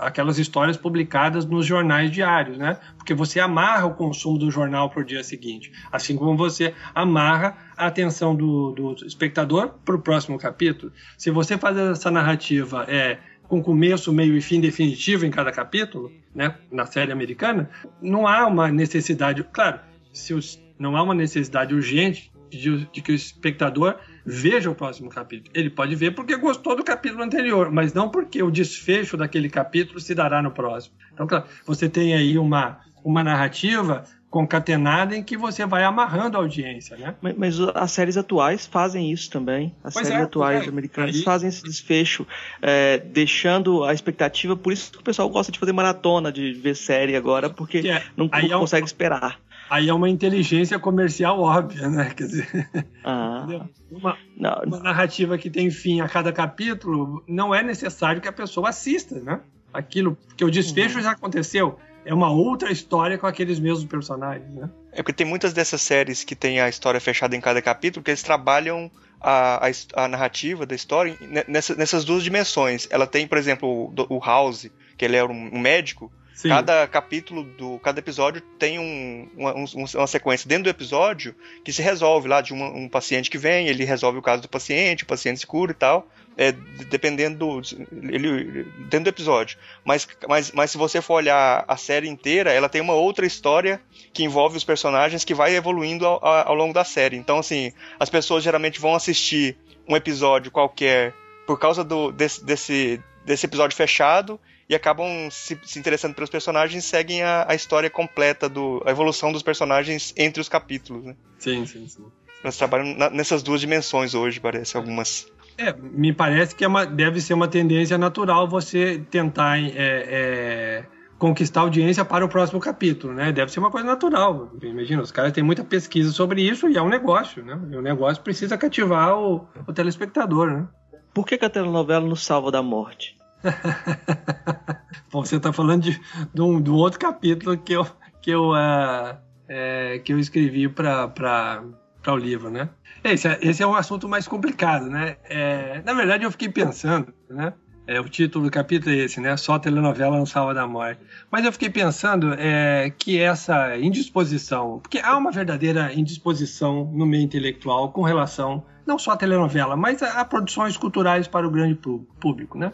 aquelas histórias publicadas nos jornais diários, né? Porque você amarra o consumo do jornal para o dia seguinte, assim como você amarra a atenção do, do espectador para o próximo capítulo. Se você faz essa narrativa é, com começo, meio e fim definitivo em cada capítulo, né? Na série americana, não há uma necessidade, claro, se os, não há uma necessidade urgente de, de que o espectador veja o próximo capítulo. Ele pode ver porque gostou do capítulo anterior, mas não porque o desfecho daquele capítulo se dará no próximo. Então, claro, você tem aí uma, uma narrativa concatenada em que você vai amarrando a audiência, né? Mas, mas as séries atuais fazem isso também. As pois séries é, atuais é. americanas aí... fazem esse desfecho, é, deixando a expectativa. Por isso que o pessoal gosta de fazer maratona de ver série agora, porque é, não, não é consegue esperar. Aí é uma inteligência comercial óbvia, né? Quer dizer, ah, uma, uma, narrativa que tem fim a cada capítulo, não é necessário que a pessoa assista, né? Aquilo, porque o desfecho uhum. já aconteceu. É uma outra história com aqueles mesmos personagens, né? É porque tem muitas dessas séries que tem a história fechada em cada capítulo, que eles trabalham a, a, a narrativa da história nessa, nessas duas dimensões. Ela tem, por exemplo, o, o House, que ele é um, um médico, Sim. Cada capítulo do. Cada episódio tem um, uma, um, uma, sequência dentro do episódio que se resolve lá de uma, um paciente que vem, ele resolve o caso do paciente, o paciente se cura e tal. É, dependendo do. Ele, dentro do episódio. Mas, mas, mas se você for olhar a série inteira, ela tem uma outra história que envolve os personagens que vai evoluindo ao, ao longo da série. Então, assim, as pessoas geralmente vão assistir um episódio qualquer por causa do, desse, desse, desse episódio fechado e acabam se, se interessando pelos personagens e seguem a, a, história completa, do, a evolução dos personagens entre os capítulos. Né? Sim, sim, sim. Nós trabalhamos na, nessas duas dimensões hoje, parece, algumas. É, me parece que é uma, deve ser uma tendência natural você tentar é, é, conquistar audiência para o próximo capítulo, né? Deve ser uma coisa natural. Imagina, os caras têm muita pesquisa sobre isso e é um negócio, né? E o negócio precisa cativar o, o telespectador, né? Por que, que a telenovela nos salva da morte? Bom, você está falando de, de, um, de um outro capítulo que eu, que eu, uh, é, que eu escrevi para o livro, né? Esse, é, esse é um assunto mais complicado, né? É, na verdade, eu fiquei pensando, né? É, o título do capítulo é esse, né? Só telenovela não salva da morte. Mas eu fiquei pensando é, que essa indisposição, porque há uma verdadeira indisposição no meio intelectual com relação não só à telenovela, mas a, a produções culturais para o grande público, né?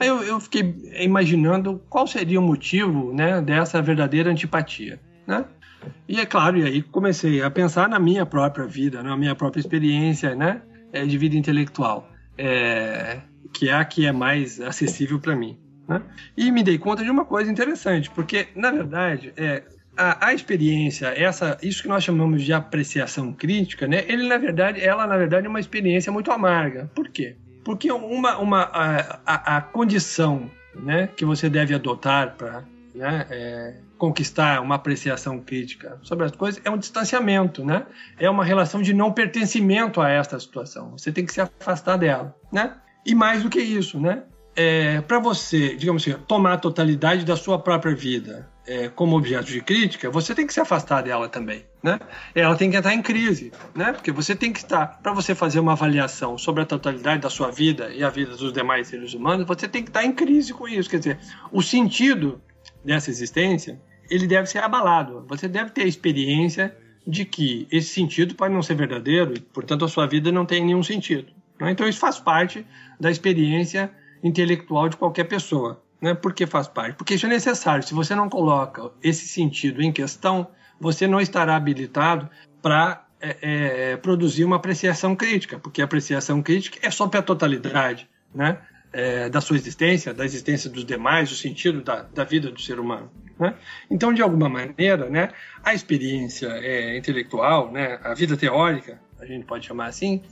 Aí eu, eu fiquei imaginando qual seria o motivo né, dessa verdadeira antipatia. Né? E é claro, e aí comecei a pensar na minha própria vida, na minha própria experiência né, é, de vida intelectual, é, que é a que é mais acessível para mim. Né? E me dei conta de uma coisa interessante, porque, na verdade, é, a, a, experiência, essa, isso que nós chamamos de apreciação crítica, né, ele, na verdade, ela, na verdade, é uma experiência muito amarga. Por quê? Porque uma, uma, a, a, a condição né, que você deve adotar para né, é, conquistar uma apreciação crítica sobre as coisas é um distanciamento, né? É uma relação de não pertencimento a esta situação. Você tem que se afastar dela, né? E mais do que isso, né? É, para você, digamos assim, tomar a totalidade da sua própria vida é, como objeto de crítica, você tem que se afastar dela também, né? Ela tem que entrar em crise, né? Porque você tem que estar, para você fazer uma avaliação sobre a totalidade da sua vida e a vida dos demais seres humanos, você tem que estar em crise com isso. Quer dizer, o sentido dessa existência, ele deve ser abalado. Você deve ter a experiência de que esse sentido pode não ser verdadeiro e, portanto, a sua vida não tem nenhum sentido. Né? Então, isso faz parte da experiência intelectual de qualquer pessoa. Né? Por que faz parte? Porque isso é necessário. Se você não coloca esse sentido em questão, você não estará habilitado para é, é, produzir uma apreciação crítica, porque a apreciação crítica é sobre a totalidade né? É, da sua existência, da existência dos demais, o sentido da, da vida do ser humano. Né? Então, de alguma maneira, né, a experiência é, intelectual, né, a vida teórica, a gente pode chamar assim,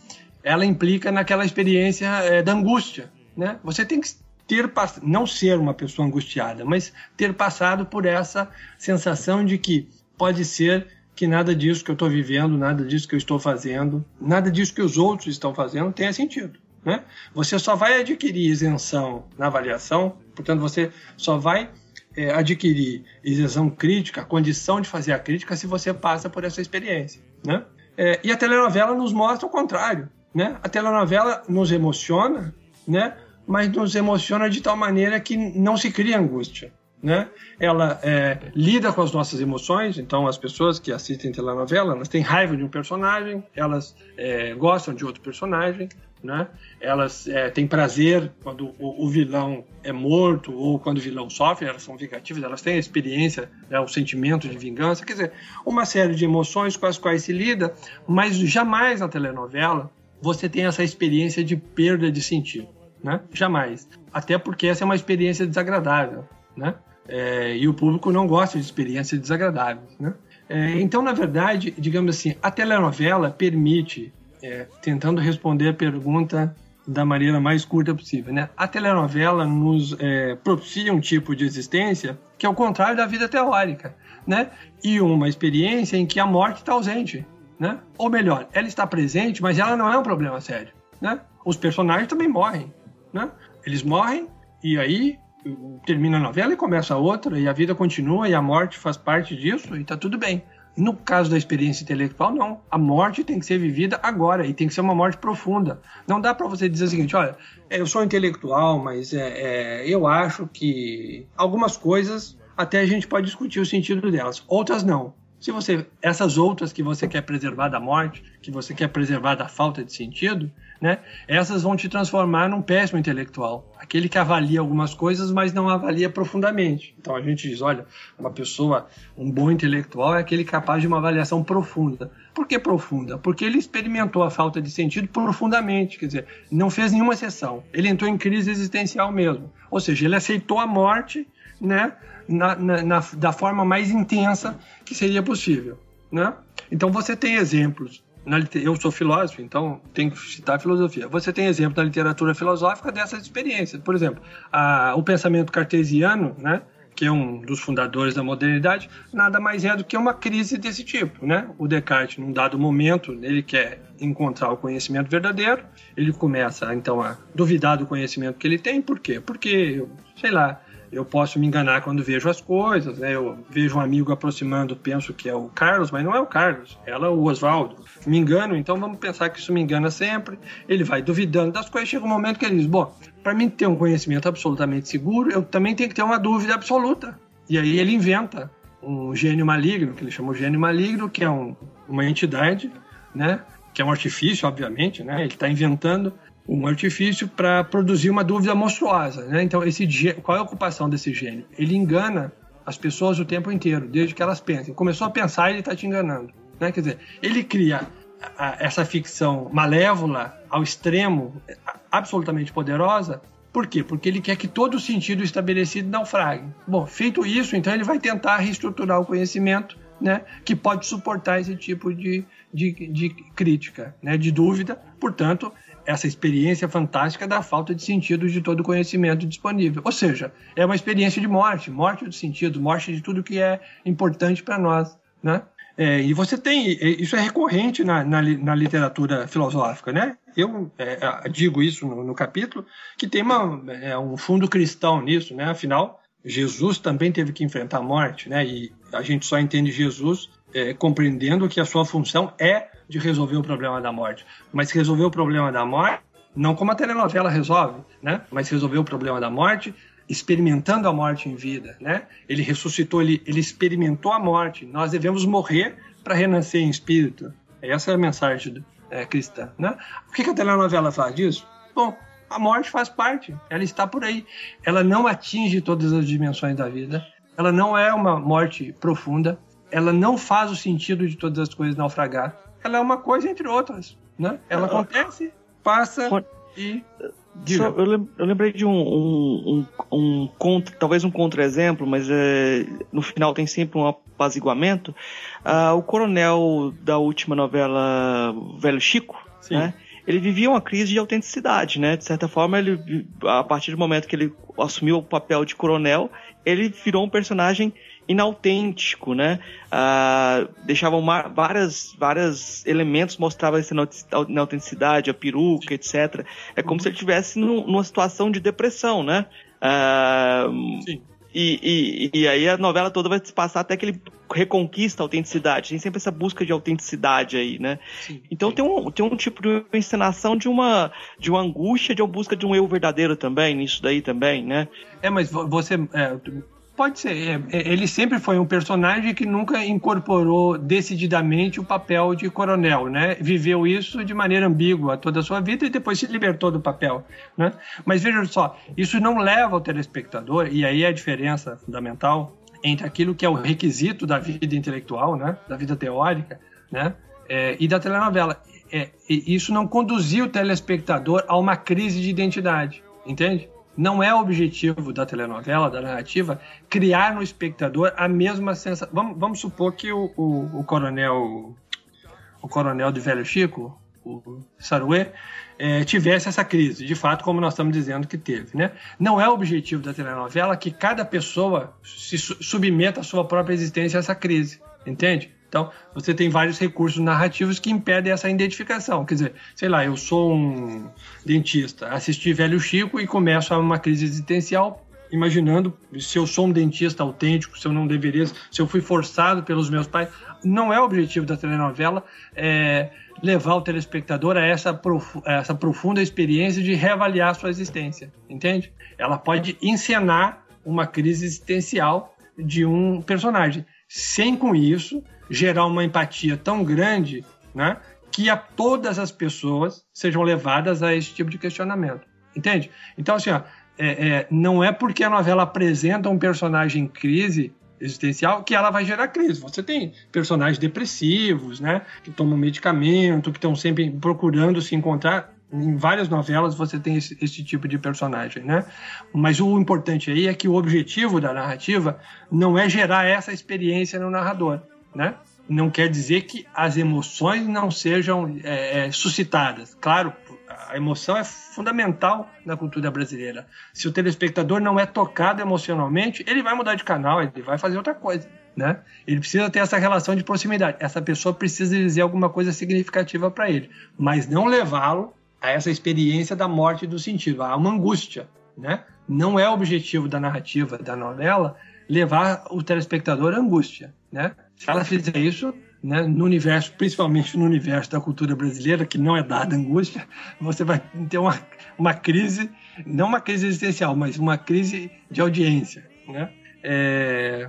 ela implica naquela experiência é, da angústia, né? Você tem que ter não ser uma pessoa angustiada, mas ter passado por essa sensação de que pode ser que nada disso que eu estou vivendo, nada disso que eu estou fazendo, nada disso que os outros estão fazendo tenha sentido. Né? Você só vai adquirir isenção na avaliação, portanto, você só vai é, adquirir isenção crítica, a condição de fazer a crítica, se você passa por essa experiência. Né? É, e a telenovela nos mostra o contrário. Né? A telenovela nos emociona, né? Mas nos emociona de tal maneira que não se cria angústia. Né? Ela é, lida com as nossas emoções, então as pessoas que assistem telenovela, elas têm raiva de um personagem, elas é, gostam de outro personagem, né? elas é, têm prazer quando o, o, vilão é morto ou quando o vilão sofre, elas são vingativas, elas têm a experiência, né, o sentimento de vingança, quer dizer, uma série de emoções com as quais se lida, mas jamais na telenovela você tem essa experiência de perda de sentido né? Jamais. Até porque essa é uma experiência desagradável, né? É, e o público não gosta de experiências desagradáveis, né? É, então, na verdade, digamos assim, a telenovela permite, é, tentando responder a pergunta da maneira mais curta possível, né? A telenovela nos é, propicia um tipo de existência que é o contrário da vida teórica, né? E uma experiência em que a morte está ausente, né? Ou melhor, ela está presente, mas ela não é um problema sério, né? Os personagens também morrem, né? Eles morrem e aí termina a novela e começa outra, e a vida continua e a morte faz parte disso e tá tudo bem. No caso da experiência intelectual, não. A morte tem que ser vivida agora e tem que ser uma morte profunda. Não dá para você dizer o seguinte: olha, eu sou intelectual, mas é, é, eu acho que algumas coisas até a gente pode discutir o sentido delas, outras não. Se você essas outras que você quer preservar da morte, que você quer preservar da falta de sentido, né? Essas vão te transformar num péssimo intelectual, aquele que avalia algumas coisas, mas não avalia profundamente. Então a gente diz, olha, uma pessoa, um bom intelectual é aquele capaz de uma avaliação profunda. Por que profunda? Porque ele experimentou a falta de sentido profundamente, quer dizer, não fez nenhuma exceção. Ele entrou em crise existencial mesmo. Ou seja, ele aceitou a morte, né? Na, na, na, da forma mais intensa que seria possível. Né? Então você tem exemplos. Eu sou filósofo, então tenho que citar filosofia. Você tem exemplo na literatura filosófica dessas experiências. Por exemplo, a, o pensamento cartesiano, né? que é um dos fundadores da modernidade, nada mais é do que uma crise desse tipo, né? O Descartes, num dado momento, ele quer encontrar o conhecimento verdadeiro, ele começa então a duvidar do conhecimento que ele tem, por quê? Porque, sei lá, eu posso me enganar quando vejo as coisas, né? Eu vejo um amigo aproximando, penso que é o Carlos, mas não é o Carlos, ela é o Oswaldo. Me engano, então vamos pensar que isso me engana sempre. Ele vai duvidando das coisas, chega um momento que ele diz: bom, para mim ter um conhecimento absolutamente seguro, eu também tenho que ter uma dúvida absoluta. E aí ele inventa um gênio maligno, que ele chama de gênio maligno, que é um, uma entidade, né? Que é um artifício, obviamente, né? Ele está inventando um artifício para produzir uma dúvida monstruosa. Né? Então, esse qual é a ocupação desse gênio? Ele engana as pessoas o tempo inteiro, desde que elas pensem. Começou a pensar, ele está te enganando. Né? Quer dizer, ele cria a, essa ficção malévola ao extremo, absolutamente poderosa. Por quê? Porque ele quer que todo o sentido estabelecido naufrague. Bom, feito isso, então ele vai tentar reestruturar o conhecimento né, que pode suportar esse tipo de, de, de crítica, né, de dúvida. Portanto, essa experiência fantástica da falta de sentido de todo o conhecimento disponível. Ou seja, é uma experiência de morte, morte do sentido, morte de tudo que é importante para nós, né? É, e você tem, isso é recorrente na, na, na literatura filosófica, né? Eu é, digo isso no, no, capítulo, que tem uma, é, um fundo cristão nisso, né? Afinal, Jesus também teve que enfrentar a morte, né? E a gente só entende Jesus é, compreendendo que a sua função é de resolver o problema da morte. Mas resolver o problema da morte, não como a telenovela resolve, né? Mas resolver o problema da morte experimentando a morte em vida, né? Ele ressuscitou, ele, ele experimentou a morte. Nós devemos morrer para renascer em espírito. Essa é a mensagem é, cristã, né? O que, que a telenovela faz disso? Bom, a morte faz parte, ela está por aí. Ela não atinge todas as dimensões da vida. Ela não é uma morte profunda. Ela não faz o sentido de todas as coisas naufragar. Ela é uma coisa entre outras, né? Ela acontece, passa e só, eu, lembrei de um, um, um, um contra, talvez um contra-exemplo, mas é, no final tem sempre um apaziguamento. Ah, o coronel da última novela Velho Chico, né? Ele vivia uma crise de autenticidade, né? De certa forma, ele, a partir do momento que ele assumiu o papel de coronel, ele virou um personagem inautêntico, né? Ah, deixavam várias, várias elementos mostravam essa inautenticidade, a peruca, etc. É como se ele estivesse numa situação de depressão, né? Ah, Sim. E, e, e, aí a novela toda vai se passar até que ele reconquista a autenticidade. Tem sempre essa busca de autenticidade aí, né? Sim, então sim. Tem, um, tem um tipo de encenação de uma, de uma angústia, de uma busca de um eu verdadeiro também, nisso daí também, né? É, mas você. É, Pode ser. É, é, ele sempre foi um personagem que nunca incorporou decididamente o papel de coronel, né? Viveu isso de maneira ambígua toda a sua vida e depois se libertou do papel, né? Mas veja só, isso não leva ao telespectador, e aí é a diferença fundamental entre aquilo que é o requisito da vida intelectual, né? Da vida teórica, né? É, e da telenovela. É, isso não conduziu o telespectador a uma crise de identidade, entende? Não é o objetivo da telenovela, da narrativa, criar no espectador a mesma sensação. Vamos, vamos supor que o, o, o, coronel o coronel de Velho Chico, o Saruê, é, tivesse essa crise, de fato, como nós estamos dizendo que teve. Né? Não é o objetivo da telenovela que cada pessoa se submeta a sua própria existência a essa crise, entende? Então, você tem vários recursos narrativos que impedem essa identificação. Quer dizer, sei lá, eu sou um dentista, assisti Velho Chico e começo a uma crise existencial, imaginando se eu sou um dentista autêntico, se eu não deveria, se eu fui forçado pelos meus pais. Não é o objetivo da telenovela é, levar o telespectador a essa, a essa profunda experiência de reavaliar sua existência, entende? Ela pode encenar uma crise existencial de um personagem, sem com isso gerar uma empatia tão grande, né, que a todas as pessoas sejam levadas a esse tipo de questionamento. Entende? Então, assim, ó, é, é, não é porque a novela apresenta um personagem em crise existencial que ela vai gerar crise. Você tem personagens depressivos, né, que tomam medicamento, que estão sempre procurando se encontrar. Em várias novelas você tem esse, esse, tipo de personagem, né? Mas o importante aí é que o objetivo da narrativa não é gerar essa experiência no narrador né? Não quer dizer que as emoções não sejam é, é, suscitadas. Claro, a emoção é fundamental na cultura brasileira. Se o telespectador não é tocado emocionalmente, ele vai mudar de canal, ele vai fazer outra coisa. Né? Ele precisa ter essa relação de proximidade. Essa pessoa precisa dizer alguma coisa significativa para ele, mas não levá-lo a essa experiência da morte do sentido, a uma angústia. Né? Não é o objetivo da narrativa da novela levar o telespectador à angústia. Né? Se ela fizer isso, né, no universo, principalmente no universo da cultura brasileira, que não é dada angústia, você vai ter uma, uma crise, não uma crise existencial, mas uma crise de audiência. Né? É,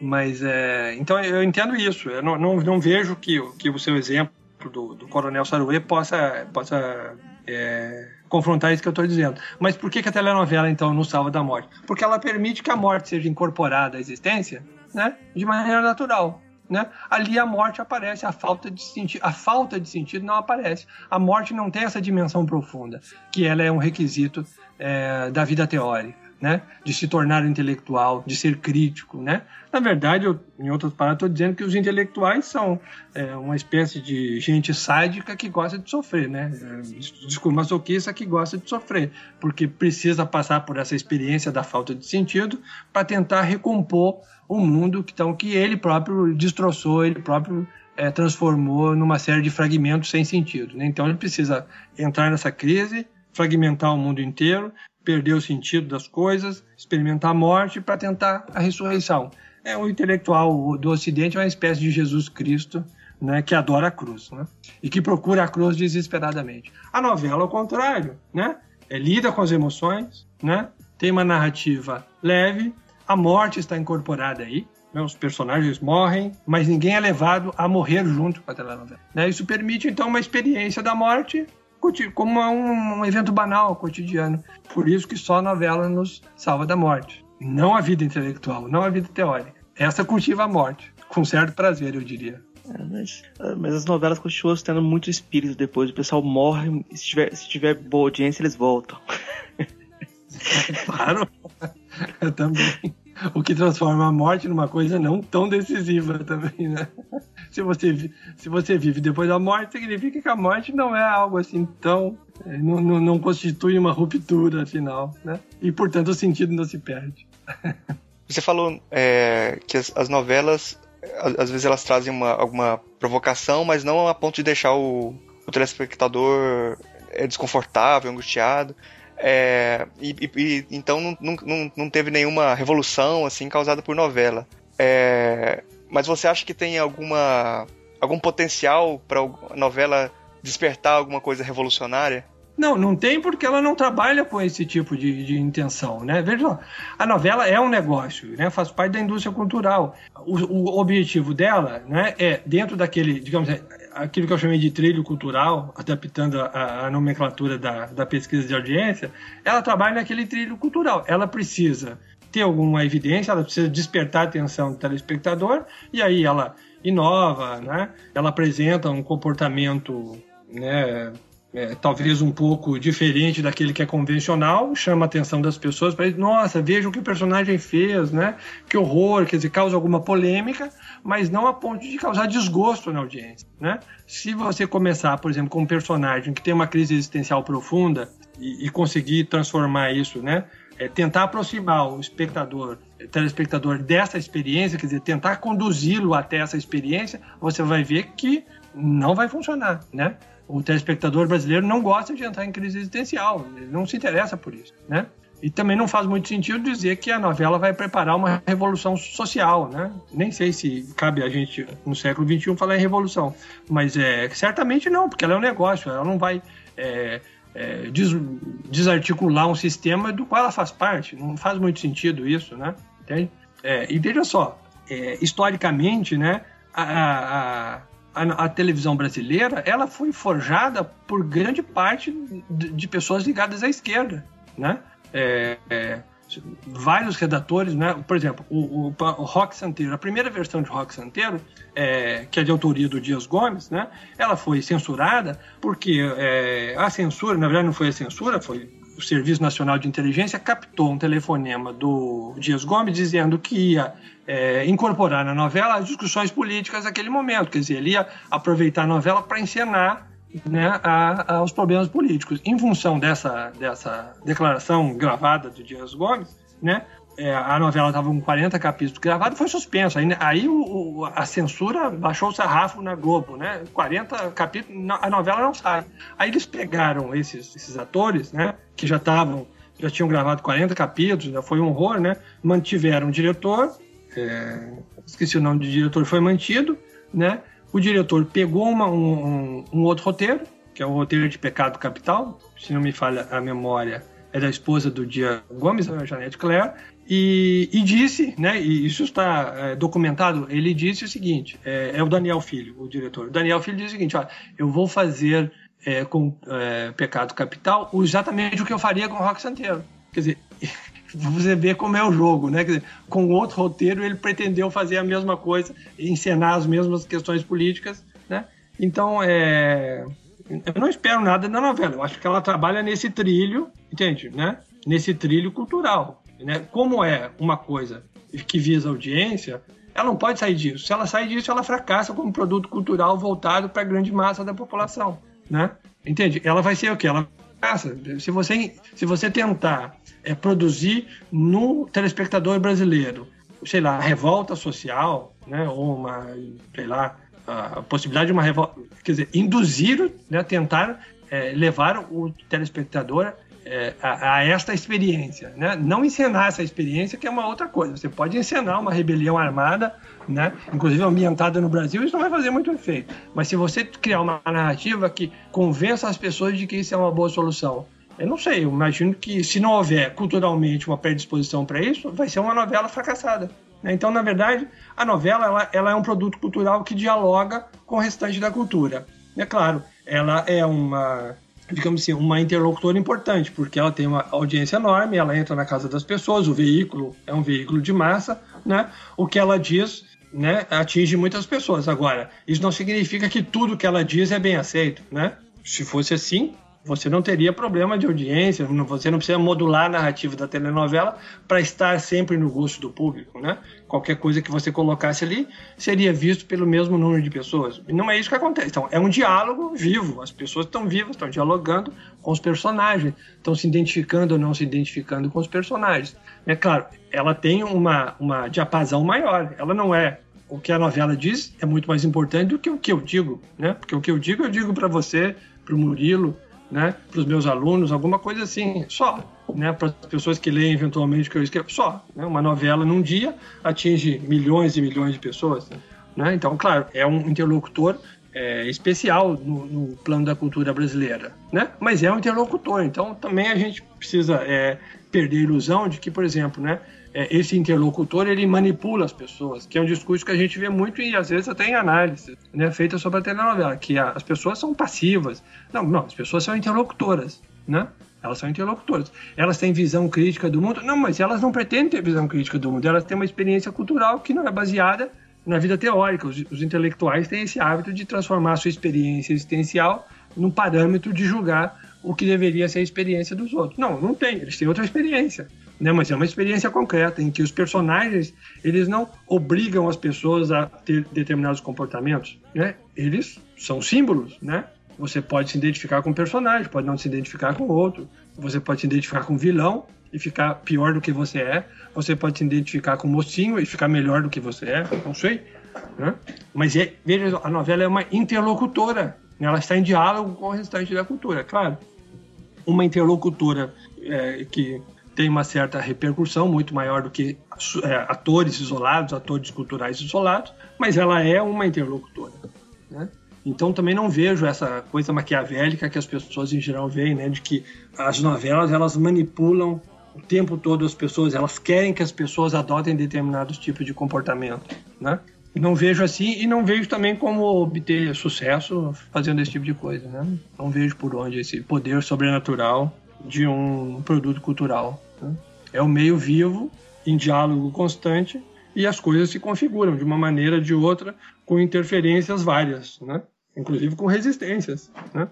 mas, é, então, eu entendo isso. Eu não, não, não vejo que, que o seu exemplo do, do Coronel Saruê possa, possa é, confrontar isso que eu estou dizendo. Mas por que, que a telenovela, então, não salva da morte? Porque ela permite que a morte seja incorporada à existência né, de maneira natural. Né? Ali a morte aparece, a falta de sentido, a falta de sentido não aparece. A morte não tem essa dimensão profunda, que ela é um requisito é, da vida teórica. Né? De se tornar intelectual, de ser crítico, né? Na verdade, eu, em outras palavras, estou dizendo que os intelectuais são é, uma espécie de gente sádica que gosta de sofrer, né? É, desculpa, masoquista que gosta de sofrer, porque precisa passar por essa experiência da falta de sentido para tentar recompor o mundo que, então, que ele próprio destroçou, ele próprio é, transformou numa série de fragmentos sem sentido. Né? Então ele precisa entrar nessa crise, fragmentar o mundo inteiro, perder o sentido das coisas, experimentar a morte para tentar a ressurreição. É o intelectual do Ocidente é uma espécie de Jesus Cristo, né, que adora a cruz, né, e que procura a cruz desesperadamente. A novela, ao contrário, né, é lida com as emoções, né, tem uma narrativa leve, a morte está incorporada aí, né, os personagens morrem, mas ninguém é levado a morrer junto com a telenovela. Né? Isso permite, então, uma experiência da morte como um, um evento banal, cotidiano. Por isso que só a novela nos salva da morte. Não a vida intelectual, não a vida teórica. Essa cultiva a morte, com certo prazer, eu diria. É, mas, é, mas, as novelas continuam tendo muito espírito depois. O pessoal morre, se tiver, se tiver boa audiência, eles voltam. claro, eu também o que transforma a morte numa coisa não tão decisiva também, né? Se você, se você vive depois da morte, significa que a morte não é algo assim tão. É, não, não, não constitui uma ruptura, afinal, né? E, portanto, o sentido não se perde. Você falou é, que as, as novelas, às vezes, elas trazem uma, alguma provocação, mas não a ponto de deixar o, o telespectador é, desconfortável, angustiado. É, e, e, então não, não, não teve nenhuma revolução assim causada por novela. É, mas você acha que tem alguma algum potencial para a novela despertar alguma coisa revolucionária? Não, não tem porque ela não trabalha com esse tipo de, de intenção, né? Veja a novela é um negócio, né? Faz parte da indústria cultural. O, o objetivo dela, né, é dentro daquele, digamos, aquilo que eu chamei de trilho cultural, adaptando a, a nomenclatura da, da pesquisa de audiência, ela trabalha naquele trilho cultural. Ela precisa ter alguma evidência, ela precisa despertar a atenção do telespectador, e aí ela inova, né? ela apresenta um comportamento né, é, talvez um pouco diferente daquele que é convencional, chama a atenção das pessoas para nossa, veja o que o personagem fez, né? Que horror, quer dizer, causa alguma polêmica, mas não a ponto de causar desgosto na audiência, né? Se você começar, por exemplo, com um personagem que tem uma crise existencial profunda e, e conseguir transformar isso, né? É tentar aproximar o espectador, o telespectador dessa experiência, quer dizer, tentar conduzi-lo até essa experiência, você vai ver que não vai funcionar, né? O telespectador brasileiro não gosta de entrar em crise existencial, ele não se interessa por isso, né? E também não faz muito sentido dizer que a novela vai preparar uma revolução social, né? Nem sei se cabe a gente, no século XXI, falar em revolução. Mas é, certamente não, porque ela é um negócio, ela não vai é, é, des, desarticular um sistema do qual ela faz parte. Não faz muito sentido isso, né? Entende? É, e veja só, é, historicamente, né? a, a a, televisão brasileira ela foi forjada por grande parte de, de pessoas ligadas à esquerda, né? É, é, vários redatores, né? Por exemplo, o, o, o, Rock Santeiro, a primeira versão de Rock Santeiro, é, que é de autoria do Dias Gomes, né? Ela foi censurada porque é, a censura, na verdade, não foi a censura, foi o Serviço Nacional de Inteligência captou um telefonema do Dias Gomes dizendo que ia é, incorporar na novela as discussões políticas daquele momento. Quer dizer, ele ia aproveitar a novela para encenar né, a, a, os problemas políticos. Em função dessa, dessa declaração gravada do Dias Gomes, né, é, a novela estava com 40 capítulos gravados foi suspenso. Aí, aí o, o, a censura baixou o sarrafo na Globo, né? 40 capítulos, a novela não sai. Aí eles pegaram esses, esses atores, né? Que já estavam, já tinham gravado 40 capítulos, já foi um horror, né? Mantiveram o diretor, é, esqueci o nome do diretor, foi mantido, né? O diretor pegou uma, um, um, outro roteiro, que é o roteiro de Pecado Capital, se não me falha a memória, é da esposa do Dia Gomes, a Janete Claire, e, e, disse, né, e isso está é, documentado, ele disse o seguinte, é, é, o Daniel Filho, o diretor. O Daniel Filho disse o seguinte, eu vou fazer é, com é, Pecado Capital exatamente o que eu faria com Rock Santeiro. Quer dizer, você vê como é o jogo, né? Quer dizer, com outro roteiro ele pretendeu fazer a mesma coisa, encenar as mesmas questões políticas, né? Então, é... eu não espero nada da novela. Eu acho que ela trabalha nesse trilho, entende, né? Nesse trilho cultural né? Como é uma coisa que visa audiência, ela não pode sair disso. Se ela sair disso, ela fracassa como produto cultural voltado para a grande massa da população, né? Entende? Ela vai ser o quê? Ela fracassa. Se você, se você tentar é, produzir no telespectador brasileiro, sei lá, revolta social, né? Ou uma, sei lá, a possibilidade de uma revolta, quer dizer, induzir, né? Tentar é, levar o telespectador é, a, a, esta experiência, né? Não encenar essa experiência, que é uma outra coisa. Você pode encenar uma rebelião armada, né? Inclusive ambientada no Brasil, isso não vai fazer muito efeito. Mas se você criar uma narrativa que convença as pessoas de que isso é uma boa solução, eu não sei, eu imagino que se não houver culturalmente uma predisposição para isso, vai ser uma novela fracassada. Né? Então, na verdade, a novela ela, ela é um produto cultural que dialoga com o restante da cultura. É claro, ela é uma digamos assim, uma interlocutora importante, porque ela tem uma audiência enorme, ela entra na casa das pessoas, o veículo é um veículo de massa, né? O que ela diz, né, atinge muitas pessoas. Agora, isso não significa que tudo que ela diz é bem aceito, né? Se fosse assim, você não teria problema de audiência, você não precisa modular a narrativa da telenovela para estar sempre no gosto do público, né? Qualquer coisa que você colocasse ali seria visto pelo mesmo número de pessoas. E não é isso que acontece. Então, é um diálogo vivo. As pessoas estão vivas, estão dialogando com os personagens, estão se identificando ou não se identificando com os personagens. É claro, ela tem uma, uma diapasão maior. Ela não é o que a novela diz é muito mais importante do que o que eu digo, né? Porque o que eu digo, eu digo para você, para o Murilo, né, para os meus alunos, alguma coisa assim, só. Né, para as pessoas que leem eventualmente o que eu escrevo, só. Né, uma novela num dia atinge milhões e milhões de pessoas. Né, então, claro, é um interlocutor é, especial no, no, plano da cultura brasileira, né? Mas é um interlocutor, então também a gente precisa é, perder a ilusão de que, por exemplo, né, é, esse interlocutor ele manipula as pessoas, que é um discurso que a gente vê muito e às vezes até em análise né, feita sobre a telenovela, que a, as pessoas são passivas. Não, não, as pessoas são interlocutoras, né? Elas são interlocutoras. Elas têm visão crítica do mundo? Não, mas elas não pretendem ter visão crítica do mundo. Elas têm uma experiência cultural que não é baseada na vida teórica. Os, os intelectuais têm esse hábito de transformar a sua experiência existencial num parâmetro de julgar o que deveria ser a experiência dos outros. Não, não tem. Eles têm outra experiência né? Mas é uma experiência concreta em que os personagens eles não obrigam as pessoas a ter determinados comportamentos, né? Eles são símbolos, né? Você pode se identificar com um personagem, pode não se identificar com outro. Você pode se identificar com um vilão e ficar pior do que você é. Você pode se identificar com um mocinho e ficar melhor do que você é. Não sei. Né? Mas é, veja, a novela é uma interlocutora. Né? Ela está em diálogo com o restante da cultura. Claro, uma interlocutora é, que tem uma certa repercussão muito maior do que é, atores isolados, atores culturais isolados, mas ela é uma interlocutora. Né? Então também não vejo essa coisa maquiavélica que as pessoas em geral veem, né, de que as novelas elas manipulam o tempo todo as pessoas, elas querem que as pessoas adotem determinados tipos de comportamento, né? Não vejo assim e não vejo também como obter sucesso fazendo esse tipo de coisa, né? Não vejo por onde esse poder sobrenatural de um produto cultural. Né? É o meio vivo, em diálogo constante, e as coisas se configuram de uma maneira ou de outra, com interferências várias, né? inclusive com resistências. Né?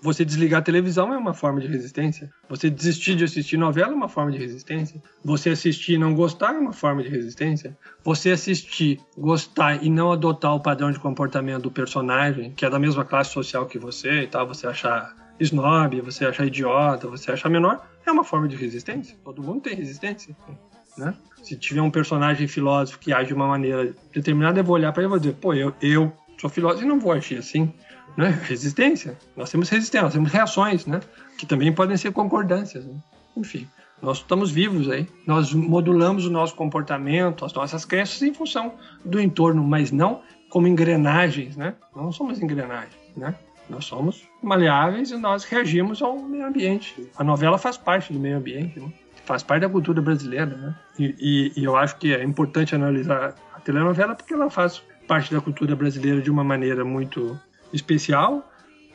Você desligar a televisão é uma forma de resistência. Você desistir de assistir novela é uma forma de resistência. Você assistir e não gostar é uma forma de resistência. Você assistir, gostar e não adotar o padrão de comportamento do personagem, que é da mesma classe social que você e tal, você achar snob, você achar idiota, você achar menor, é uma forma de resistência. Todo mundo tem resistência. Né? Se tiver um personagem filósofo que age de uma maneira determinada, eu vou olhar para ele e vou dizer, pô, eu, eu sou filósofo e não vou agir assim. Né? Resistência. Nós temos resistência, nós temos reações, né? que também podem ser concordâncias. Né? Enfim, nós estamos vivos aí. Nós modulamos o nosso comportamento, as nossas crenças em função do entorno, mas não como engrenagens, né? Não somos engrenagens, né? Nós somos maleáveis e nós reagimos ao meio ambiente. A novela faz parte do meio ambiente, né? faz parte da cultura brasileira, né? E, e, e, eu acho que é importante analisar a telenovela porque ela faz parte da cultura brasileira de uma maneira muito especial,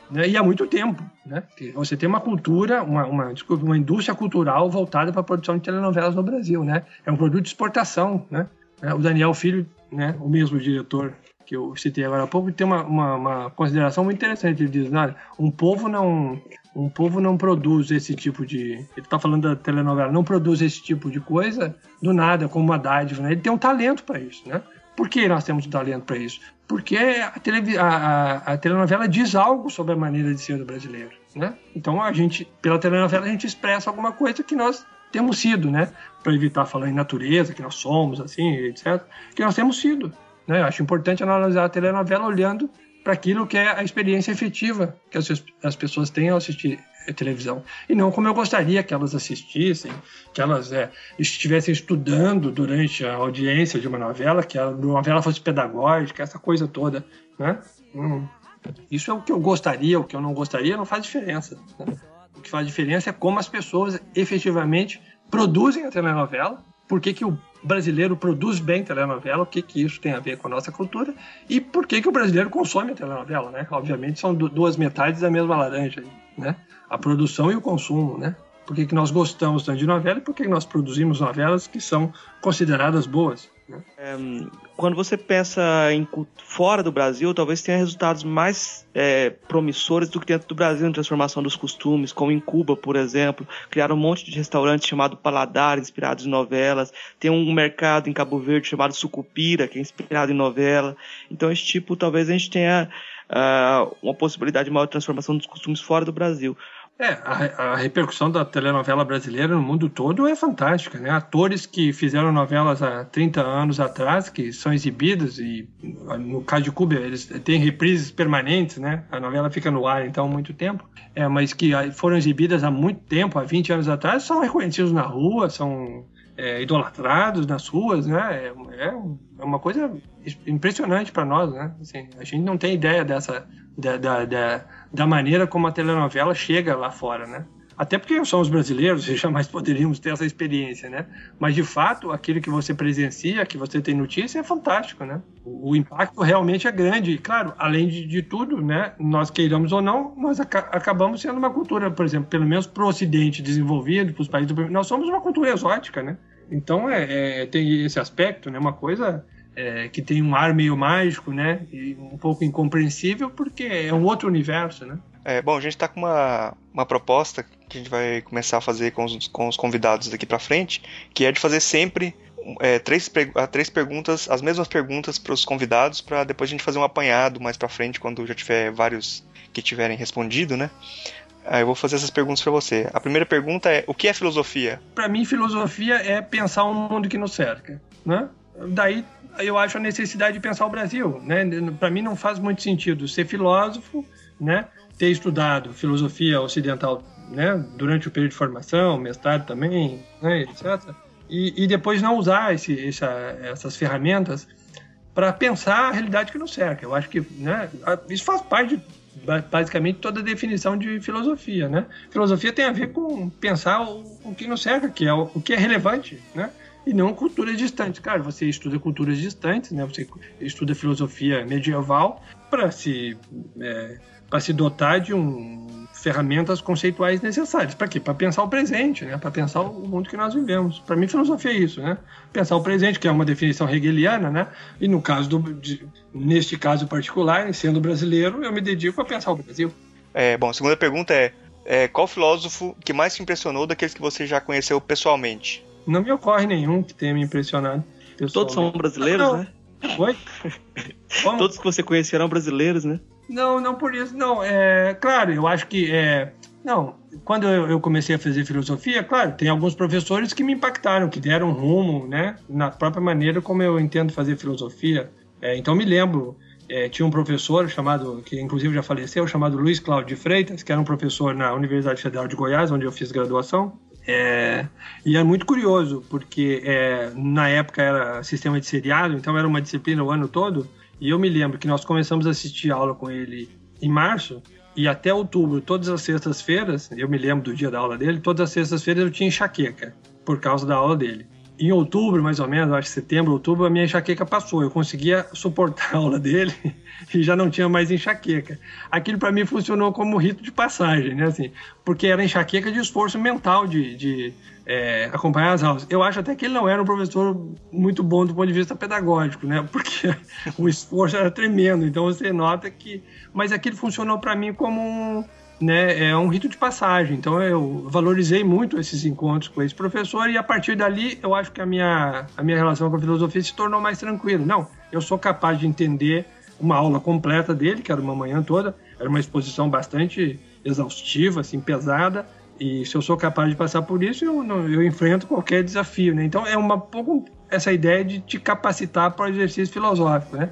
né? E há muito tempo, né? Você tem uma cultura, uma, uma, desculpa, uma indústria cultural voltada para a produção de telenovelas no Brasil, né? É um produto de exportação, né? O Daniel Filho, né? O mesmo diretor que eu citei agora há pouco, tem uma, uma, uma consideração muito interessante. Ele diz: olha, um povo não, Um povo não produz esse tipo de. Ele está falando da telenovela, não produz esse tipo de coisa do nada, como uma dádiva. Né? Ele tem um talento para isso, né? Por que nós temos um talento para isso? Porque a, a, a, a, telenovela diz algo sobre a maneira de ser do brasileiro, né? Então a gente, pela telenovela, a gente expressa alguma coisa que nós temos sido, né? Para evitar falar em natureza, que nós somos, assim, etc. Que nós temos sido. Né? Eu acho importante analisar a telenovela olhando para aquilo que é a experiência efetiva que as, as pessoas têm ao assistir televisão. E não como eu gostaria que elas assistissem, que elas é, estivessem estudando durante a audiência de uma novela, que a novela fosse pedagógica, essa coisa toda. Né? Hum. Isso é o que eu gostaria, o que eu não gostaria não faz diferença. Né? O que faz diferença é como as pessoas efetivamente produzem a telenovela, por que, que o brasileiro produz bem telenovela, o que, que isso tem a ver com a nossa cultura e por que, que o brasileiro consome a telenovela, né? Obviamente são duas metades da mesma laranja, né? A produção e o consumo, né? Por que, que nós gostamos tanto de novela e por que, que nós produzimos novelas que são consideradas boas. É, quando você pensa em fora do Brasil, talvez tenha resultados mais é, promissores do que dentro do Brasil na transformação dos costumes, como em Cuba, por exemplo, criaram um monte de restaurantes chamado Paladar, inspirados em novelas. Tem um mercado em Cabo Verde chamado Sucupira, que é inspirado em novela. Então, esse tipo, talvez a gente tenha uh, uma possibilidade de maior transformação dos costumes fora do Brasil. É, a, a, repercussão da telenovela brasileira no mundo todo é fantástica, né? Atores que fizeram novelas há 30 anos atrás, que são exibidos, e no caso de Cuba, eles têm reprises permanentes, né? A novela fica no ar, então, há muito tempo, é, mas que foram exibidas há muito tempo, há 20 anos atrás, são reconhecidos na rua, são é, idolatrados nas ruas, né? É, é, é uma coisa impressionante para nós, né? Assim, a gente não tem ideia dessa da, da, da, da, maneira como a telenovela chega lá fora, né? Até porque somos brasileiros e jamais poderíamos ter essa experiência, né? Mas de fato, aquilo que você presencia, que você tem notícia, é fantástico, né? O, impacto realmente é grande. E, claro, além de, de, tudo, né? Nós queiramos ou não, nós ac acabamos sendo uma cultura, por exemplo, pelo menos para o Ocidente desenvolvido, para os países do nós somos uma cultura exótica, né? Então é, é, tem esse aspecto, né? Uma coisa é, que tem um ar meio mágico, né? E um pouco incompreensível, porque é um outro universo, né? É, bom, a gente está com uma, uma proposta que a gente vai começar a fazer com os, com os convidados daqui para frente, que é de fazer sempre é, três, três perguntas, as mesmas perguntas para os convidados, para depois a gente fazer um apanhado mais para frente, quando já tiver vários que tiverem respondido, né? Aí eu vou fazer essas perguntas para você. A primeira pergunta é: o que é filosofia? Para mim, filosofia é pensar o mundo que nos cerca, né? Daí eu acho a necessidade de pensar o Brasil, né? Para mim não faz muito sentido ser filósofo, né? Ter estudado filosofia ocidental, né? Durante o período de formação, mestrado também, né? etc. E, e depois não usar esse, essa, essas ferramentas para pensar a realidade que nos cerca. Eu acho que né, isso faz parte de basicamente toda a definição de filosofia, né? Filosofia tem a ver com pensar o, o que nos cerca, que é o, o que é relevante, né? E não culturas distantes. Claro, você estuda culturas distantes, né? Você estuda filosofia medieval para se é, para se dotar de um ferramentas conceituais necessárias. Para quê? Para pensar o presente, né? Para pensar o mundo que nós vivemos. Para mim, filosofia é isso, né? Pensar o presente, que é uma definição hegeliana, né? E no caso do, de, neste caso particular, sendo brasileiro, eu me dedico a pensar o Brasil. É, bom, a segunda pergunta é, é qual filósofo que mais te impressionou daqueles que você já conheceu pessoalmente? Não me ocorre nenhum que tenha me impressionado. Todos são brasileiros, não. né? Oi? Todos que você conhecia eram brasileiros, né? Não, não por isso. Não, é claro, eu acho que é. Não, quando eu comecei a fazer filosofia, claro, tem alguns professores que me impactaram, que deram rumo, né, na própria maneira como eu entendo fazer filosofia. É, então me lembro, é, tinha um professor chamado, que inclusive já faleceu, chamado Luiz Cláudio de Freitas, que era um professor na Universidade Federal de Goiás, onde eu fiz graduação. É, e é muito curioso, porque é, na época era sistema de seriado, então era uma disciplina o ano todo. E eu me lembro que nós começamos a assistir aula com ele em março, e até outubro, todas as sextas-feiras, eu me lembro do dia da aula dele, todas as sextas-feiras eu tinha enxaqueca, por causa da aula dele em outubro, mais ou menos, acho que setembro, outubro, a minha enxaqueca passou. Eu conseguia suportar a aula dele e já não tinha mais enxaqueca. Aquilo para mim funcionou como rito de passagem, né? Assim, porque era enxaqueca de esforço mental de, de é, acompanhar as aulas. Eu acho até que ele não era um professor muito bom do ponto de vista pedagógico, né? Porque o esforço era tremendo. Então você nota que. Mas aquilo funcionou para mim como um né, é um rito de passagem. Então eu valorizei muito esses encontros com esse professor e a partir dali eu acho que a minha, a minha relação com a filosofia se tornou mais tranquila. Não, eu sou capaz de entender uma aula completa dele, que era uma manhã toda, era uma exposição bastante exaustiva, assim, pesada, e se eu sou capaz de passar por isso, eu, eu enfrento qualquer desafio, né? Então é uma pouco essa ideia de te capacitar para o exercício filosófico, né?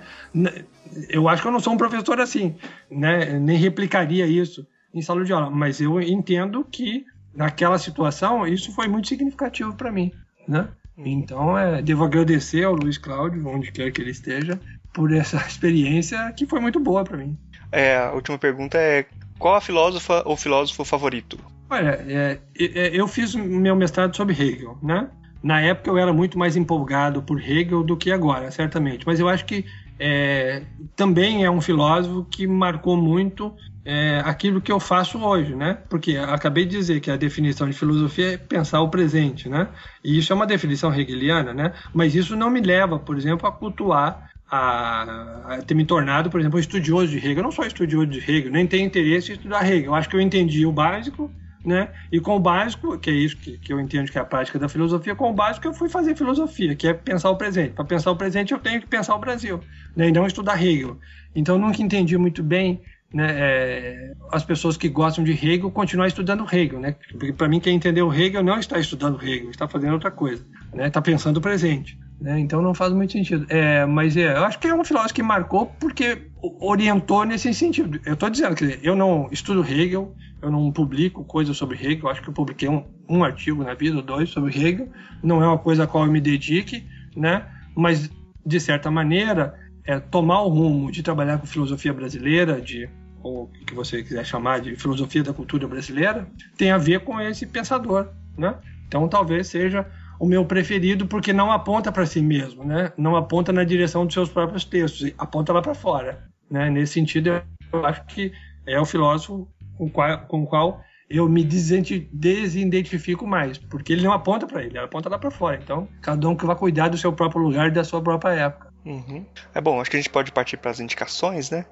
Eu acho que eu não sou um professor assim, né? Nem replicaria isso em sala de aula, mas eu entendo que naquela situação isso foi muito significativo para mim, né? Uhum. Então, é, devo agradecer ao Luiz Cláudio, onde quer que ele esteja, por essa experiência que foi muito boa para mim. É, a última pergunta é: qual a filósofa ou filósofo favorito? Olha, é, é, eu fiz meu mestrado sobre Hegel, né? Na época eu era muito mais empolgado por Hegel do que agora, certamente. Mas eu acho que é, também é um filósofo que marcou muito é, aquilo que eu faço hoje, né? Porque acabei de dizer que a definição de filosofia é pensar o presente, né? E isso é uma definição hegeliana, né? Mas isso não me leva, por exemplo, a cultuar a, a, ter me tornado, por exemplo, estudioso de Hegel. Eu não sou estudioso de Hegel, nem tenho interesse em estudar Hegel. Eu acho que eu entendi o básico, né? E com o básico, que é isso que, que eu entendo que é a prática da filosofia, com o básico eu fui fazer filosofia, que é pensar o presente. Para pensar o presente eu tenho que pensar o Brasil, né? E não estudar Hegel. Então eu nunca entendi muito bem né, é, as pessoas que gostam de Hegel continuar estudando Hegel, né? Porque para mim quem entendeu Hegel não está estudando Hegel, está fazendo outra coisa, né? Está pensando o presente. Né? Então não faz muito sentido. É, mas é, eu acho que é um filósofo que marcou porque orientou nesse sentido. Eu estou dizendo que eu não estudo Hegel, eu não publico coisas sobre Hegel, acho que eu publiquei um, um artigo na vida, dois, sobre Hegel. Não é uma coisa a qual eu me dedique, né? mas de certa maneira, é, tomar o rumo de trabalhar com filosofia brasileira, de ou o que você quiser chamar de filosofia da cultura brasileira, tem a ver com esse pensador, né? Então talvez seja o meu preferido porque não aponta para si mesmo, né? Não aponta na direção dos seus próprios textos, aponta lá para fora, né? Nesse sentido, eu acho que é o filósofo com, qual, com qual eu me desidentifico mais, porque ele não aponta para ele, ele aponta lá para fora. Então, cada um que vai cuidar do seu próprio lugar e da sua própria época. Uhum. É bom, acho que a gente pode partir para as indicações, né?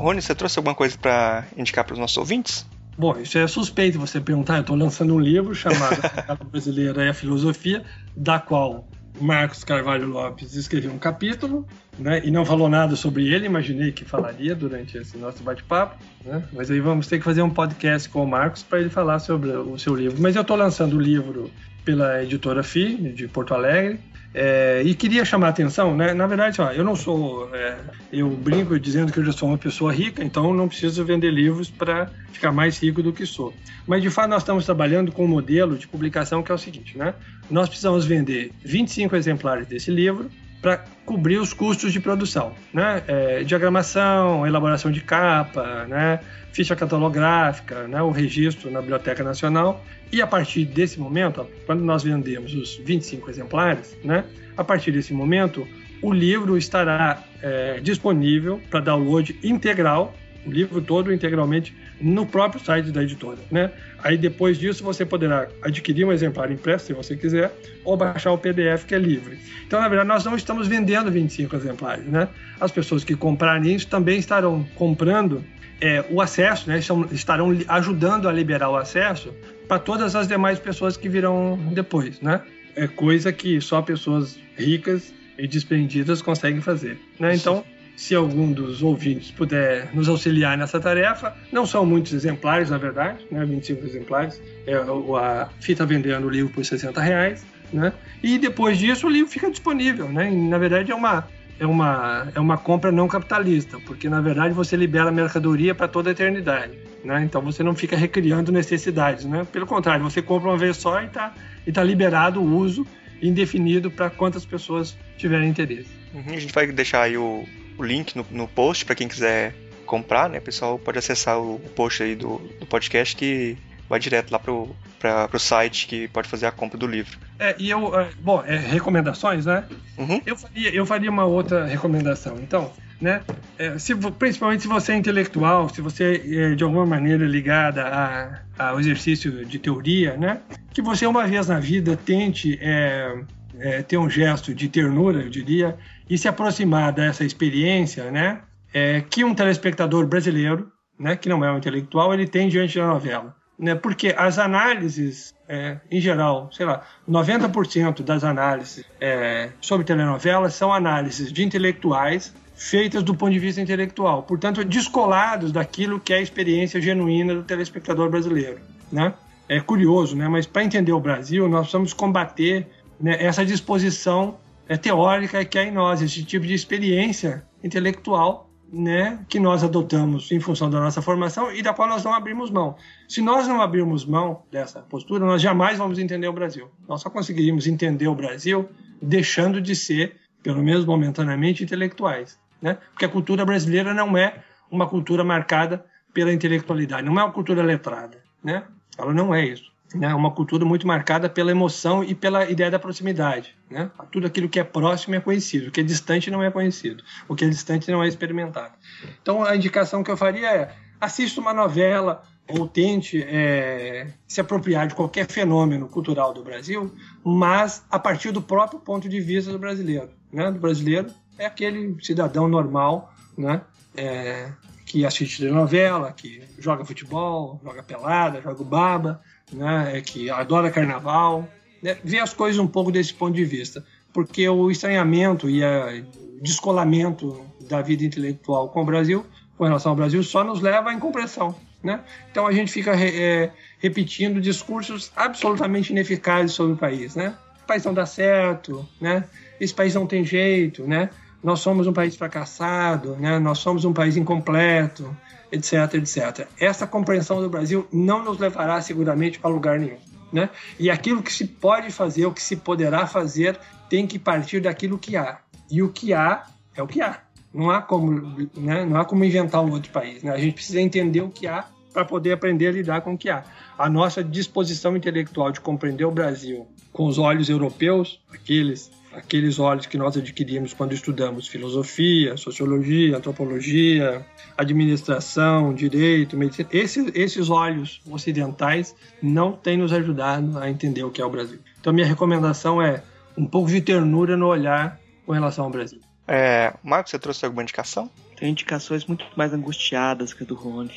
Rony, você trouxe alguma coisa para indicar para os nossos ouvintes? Bom, isso é suspeito você perguntar. Eu estou lançando um livro chamado A Brasileira e a Filosofia, da qual Marcos Carvalho Lopes escreveu um capítulo, né, e não falou nada sobre ele, imaginei que falaria durante esse nosso bate-papo, né, mas aí vamos ter que fazer um podcast com o Marcos para ele falar sobre o seu livro. Mas eu estou lançando o livro pela editora FI, de Porto Alegre, é, e queria chamar a atenção, né? Na verdade, ó, eu não sou. É, eu brinco dizendo que eu já sou uma pessoa rica, então não preciso vender livros para ficar mais rico do que sou. Mas de fato, nós estamos trabalhando com um modelo de publicação que é o seguinte, né? Nós precisamos vender 25 exemplares desse livro para cobrir os custos de produção, né? É, diagramação, elaboração de capa, né? ficha catalográfica, né? o registro na Biblioteca Nacional. E a partir desse momento, quando nós vendemos os 25 exemplares, né? a partir desse momento, o livro estará é, disponível para download integral, o livro todo integralmente no próprio site da editora, né? Aí depois disso você poderá adquirir um exemplar impresso, se você quiser, ou baixar o PDF que é livre. Então, na verdade, nós não estamos vendendo 25 exemplares, né? As pessoas que comprarem isso também estarão comprando é, o acesso, né? Estarão ajudando a liberar o acesso para todas as demais pessoas que virão depois, né? É coisa que só pessoas ricas e desprendidas conseguem fazer, né? Então se algum dos ouvintes puder nos auxiliar nessa tarefa. Não são muitos exemplares, na verdade, né? 25 exemplares. É, a FI está vendendo o livro por 60 reais. Né? E depois disso o livro fica disponível. Né? E, na verdade é uma, é, uma, é uma compra não capitalista, porque na verdade você libera mercadoria para toda a eternidade. Né? Então você não fica recriando necessidades. Né? Pelo contrário, você compra uma vez só e está e tá liberado o uso indefinido para quantas pessoas tiverem interesse. Uhum, a gente vai deixar aí o, o link no, no post para quem quiser comprar, né? O pessoal pode acessar o, o post aí do, do podcast que vai direto lá pro, pra, pro site que pode fazer a compra do livro. É, e eu, é, bom, é, recomendações, né? Uhum. Eu, faria, eu faria uma outra recomendação. Então, né? É, se, principalmente se você é intelectual, se você é de alguma maneira ligada a, ao exercício de teoria, né? Que você uma vez na vida tente é, é, ter um gesto de ternura, eu diria, e se aproximar dessa experiência, né? é, que um telespectador brasileiro, né, que não é um intelectual, ele tem diante da novela. Né, porque as análises, é, em geral, sei lá, 90% das análises é, sobre telenovelas são análises de intelectuais feitas do ponto de vista intelectual, portanto, descolados daquilo que é a experiência genuína do telespectador brasileiro. Né? É curioso, né? mas para entender o Brasil, nós precisamos combater né, essa disposição teórica que há em nós, esse tipo de experiência intelectual né, que nós adotamos em função da nossa formação e da qual nós não abrimos mão. Se nós não abrirmos mão dessa postura, nós jamais vamos entender o Brasil. Nós só conseguiríamos entender o Brasil deixando de ser, pelo menos momentaneamente, intelectuais. Né? Porque a cultura brasileira não é uma cultura marcada pela intelectualidade, não é uma cultura letrada. Né? Ela não é isso né, uma cultura muito marcada pela emoção e pela ideia da proximidade. Né? Tudo aquilo que é próximo é conhecido, o que é distante não é conhecido, o que é distante não é experimentado. Então a indicação que eu faria é assista uma novela ou tente é, se apropriar de qualquer fenômeno cultural do Brasil, mas a partir do próprio ponto de vista do brasileiro. Né? Do brasileiro é aquele cidadão normal, né? É, que assiste telenovela, que joga futebol, joga pelada, joga baba, né, é que adora carnaval, né, as coisas um pouco desse ponto de vista, porque o estranhamento e o descolamento da vida intelectual com o Brasil, com relação ao Brasil, só nos leva à incompreensão. Né? Então a gente fica é, repetindo discursos absolutamente ineficazes sobre o país. Né? O país não dá certo, né? esse país não tem jeito, né? nós somos um país fracassado, né? nós somos um país incompleto, etc, etc. Essa compreensão do Brasil não nos levará seguramente para lugar nenhum. Né? E aquilo que se pode fazer, o que se poderá fazer, tem que partir daquilo que há. E o que há é o que há. Não há como, né? não há como inventar um outro país. Né? A gente precisa entender o que há para poder aprender a lidar com o que há. A nossa disposição intelectual de compreender o Brasil com os olhos europeus, aqueles aqueles olhos que nós adquirimos quando estudamos filosofia, sociologia, antropologia, administração, direito, medicina. Esses, esses olhos ocidentais não têm nos ajudado a entender o que é o Brasil. Então, minha recomendação é um pouco de ternura no olhar com relação ao Brasil. É, Marcos, você trouxe alguma indicação? Tem indicações muito mais angustiadas que a do Rony.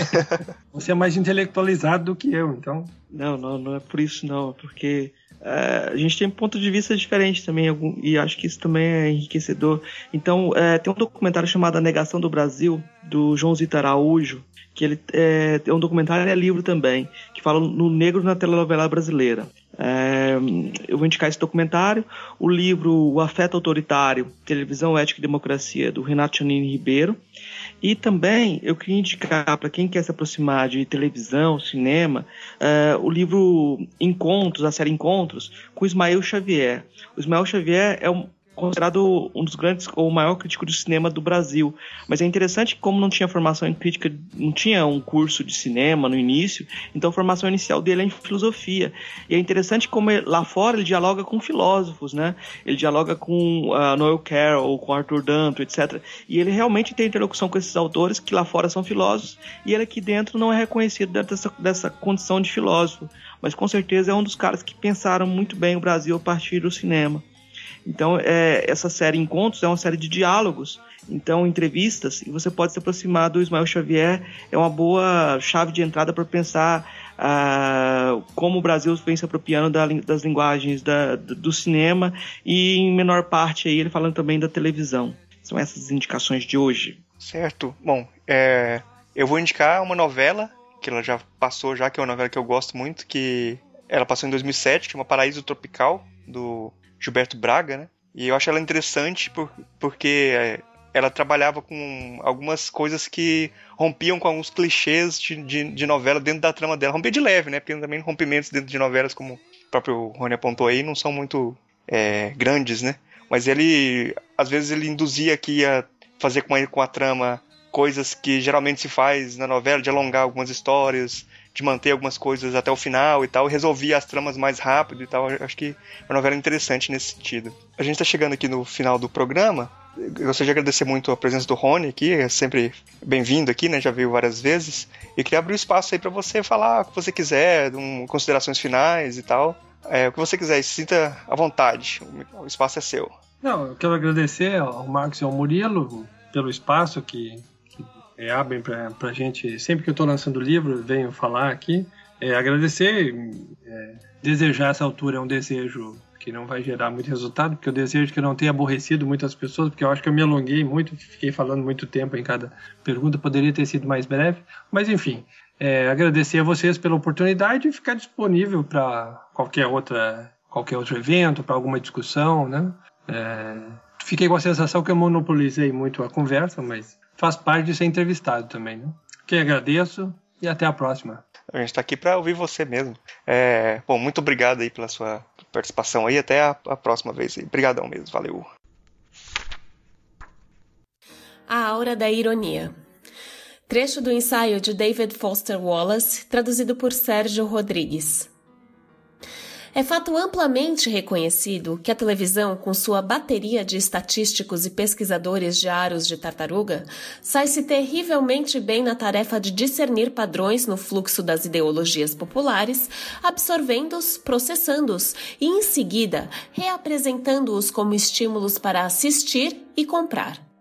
você é mais intelectualizado do que eu, então. Não, não, não é por isso não, é porque é, a gente tem ponto de vista diferente também, e acho que isso também é enriquecedor. Então, é, tem um documentário chamado A Negação do Brasil, do João Zita Araújo, que ele é, é um documentário e é livro também, que fala no negro na telenovela brasileira. É, eu vou indicar esse documentário, o livro O Afeto Autoritário, Televisão, Ética e Democracia, do Renato Chanini Ribeiro, e também eu queria indicar para quem quer se aproximar de televisão, cinema, uh, o livro Encontros, a série Encontros, com Ismael Xavier. O Ismael Xavier é um, considerado um dos grandes ou o maior crítico de cinema do Brasil. Mas é interessante que como não tinha formação em crítica, não tinha um curso de cinema no início, então a formação inicial dele é em filosofia. E é interessante como ele, lá fora ele dialoga com filósofos, né? Ele dialoga com uh, Noel Carroll, com Arthur Danto, etc. E ele realmente tem interlocução com esses autores que lá fora são filósofos e ele aqui dentro não é reconhecido dessa, dessa condição de filósofo. Mas com certeza é um dos caras que pensaram muito bem o Brasil a partir do cinema. Então, é, essa série Encontros é uma série de diálogos, então entrevistas, e você pode se aproximar do Ismael Xavier, é uma boa chave de entrada para pensar ah, como o Brasil vem se apropriando da, das linguagens da, do cinema e, em menor parte, aí, ele falando também da televisão. São essas indicações de hoje. Certo. Bom, é, eu vou indicar uma novela que ela já passou, já que é uma novela que eu gosto muito, que ela passou em 2007, chama Paraíso Tropical, do Gilberto Braga, né? E eu acho ela interessante por, porque é, ela trabalhava com algumas coisas que rompiam com alguns clichês de, de, de, novela dentro da trama dela. Rompia de leve, né? Porque também rompimentos dentro de novelas, como o próprio Rony apontou aí, não são muito é, grandes, né? Mas ele, às vezes, ele induzia que ia fazer com a, com a trama coisas que geralmente se faz na novela, de alongar algumas histórias, de manter algumas coisas até o final e tal, resolvia as tramas mais rápido e tal. acho que é uma novela interessante nesse sentido. A gente está chegando aqui no final do programa. Eu gostaria de agradecer muito a presença do Rony aqui, é sempre bem-vindo aqui, né? Já veio várias vezes. E queria abrir o espaço aí para você falar o que você quiser, um, considerações finais e tal. É, o que você quiser, sinta à vontade. O espaço é seu. Não, eu quero agradecer ao Marcos e ao Murilo pelo espaço que é, abrem para a gente. Sempre que eu estou lançando livro, venho falar aqui. É, agradecer, é, desejar essa altura é um desejo que não vai gerar muito resultado, porque eu desejo que eu não tenha aborrecido muitas pessoas, porque eu acho que eu me alonguei muito, fiquei falando muito tempo em cada pergunta, poderia ter sido mais breve, mas enfim, é, agradecer a vocês pela oportunidade e ficar disponível para qualquer outra qualquer outro evento, para alguma discussão, né? É, fiquei com a sensação que eu monopolizei muito a conversa, mas faz parte de ser entrevistado também, né? Que agradeço e até a próxima. A gente está aqui para ouvir você mesmo. É, bom, muito obrigado aí pela sua participação aí. Até a, a próxima vez. Obrigadão mesmo. Valeu. A Aura da Ironia. Trecho do ensaio de David Foster Wallace, traduzido por Sérgio Rodrigues. É fato amplamente reconhecido que a televisão, com sua bateria de estatísticos e pesquisadores de aros de tartaruga, sai-se terrivelmente bem na tarefa de discernir padrões no fluxo das ideologias populares, absorvendo-os, processando-os e, em seguida, reapresentando-os como estímulos para assistir e comprar.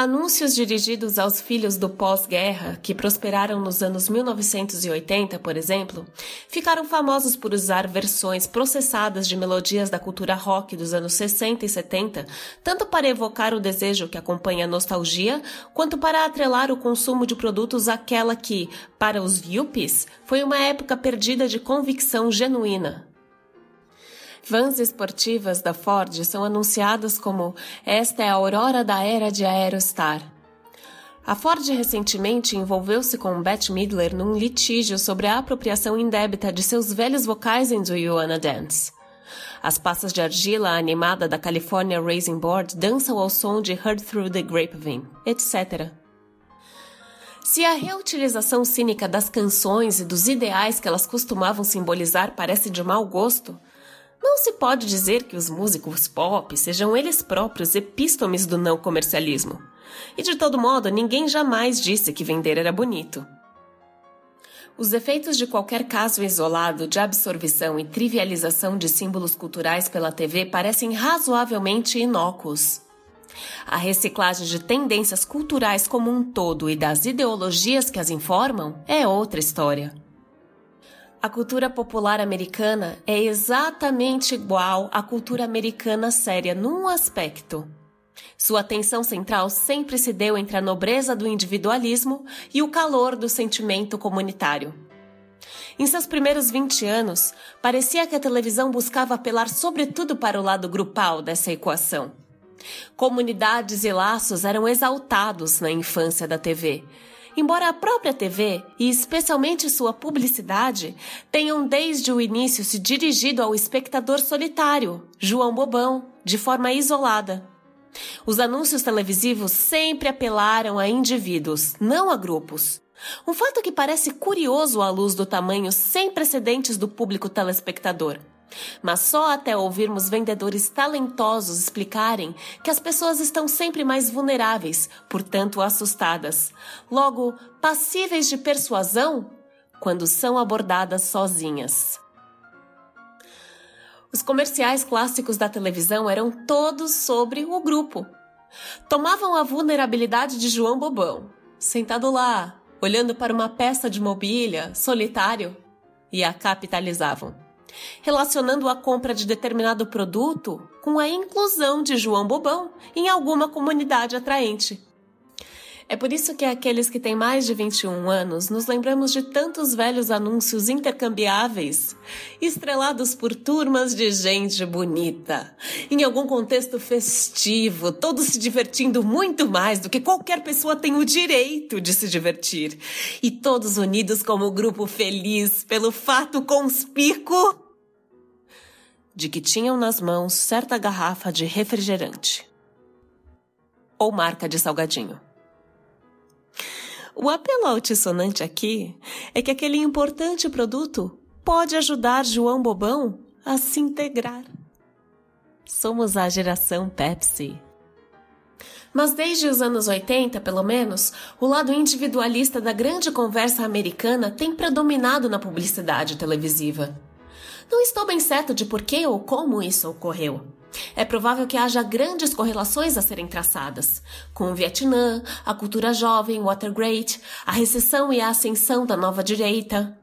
Anúncios dirigidos aos filhos do pós-guerra, que prosperaram nos anos 1980, por exemplo, ficaram famosos por usar versões processadas de melodias da cultura rock dos anos 60 e 70, tanto para evocar o desejo que acompanha a nostalgia, quanto para atrelar o consumo de produtos àquela que, para os yuppies, foi uma época perdida de convicção genuína. Vans esportivas da Ford são anunciadas como esta é a aurora da era de Aerostar. A Ford recentemente envolveu-se com Bette Midler num litígio sobre a apropriação indébita de seus velhos vocais em Do You Wanna Dance. As passas de argila animada da California Racing Board dançam ao som de Heard Through the Grapevine, etc. Se a reutilização cínica das canções e dos ideais que elas costumavam simbolizar parece de mau gosto, não se pode dizer que os músicos pop sejam eles próprios epístomes do não comercialismo. E de todo modo, ninguém jamais disse que vender era bonito. Os efeitos de qualquer caso isolado de absorção e trivialização de símbolos culturais pela TV parecem razoavelmente inócuos. A reciclagem de tendências culturais como um todo e das ideologias que as informam é outra história. A cultura popular americana é exatamente igual à cultura americana séria num aspecto. Sua atenção central sempre se deu entre a nobreza do individualismo e o calor do sentimento comunitário. Em seus primeiros 20 anos, parecia que a televisão buscava apelar sobretudo para o lado grupal dessa equação. Comunidades e laços eram exaltados na infância da TV, embora a própria TV, e especialmente sua publicidade, tenham desde o início se dirigido ao espectador solitário, João Bobão, de forma isolada. Os anúncios televisivos sempre apelaram a indivíduos, não a grupos. Um fato que parece curioso à luz do tamanho sem precedentes do público telespectador. Mas só até ouvirmos vendedores talentosos explicarem que as pessoas estão sempre mais vulneráveis, portanto assustadas, logo passíveis de persuasão quando são abordadas sozinhas. Os comerciais clássicos da televisão eram todos sobre o grupo. Tomavam a vulnerabilidade de João Bobão, sentado lá, olhando para uma peça de mobília, solitário, e a capitalizavam relacionando a compra de determinado produto com a inclusão de João Bobão em alguma comunidade atraente. É por isso que aqueles que têm mais de 21 anos nos lembramos de tantos velhos anúncios intercambiáveis, estrelados por turmas de gente bonita, em algum contexto festivo, todos se divertindo muito mais do que qualquer pessoa tem o direito de se divertir, e todos unidos como grupo feliz pelo fato conspícuo de que tinham nas mãos certa garrafa de refrigerante ou marca de salgadinho. O apelo altissonante aqui é que aquele importante produto pode ajudar João Bobão a se integrar. Somos a geração Pepsi. Mas desde os anos 80, pelo menos, o lado individualista da grande conversa americana tem predominado na publicidade televisiva. Não estou bem certo de por que ou como isso ocorreu. É provável que haja grandes correlações a serem traçadas, com o Vietnã, a cultura jovem, Watergate, a recessão e a ascensão da nova direita.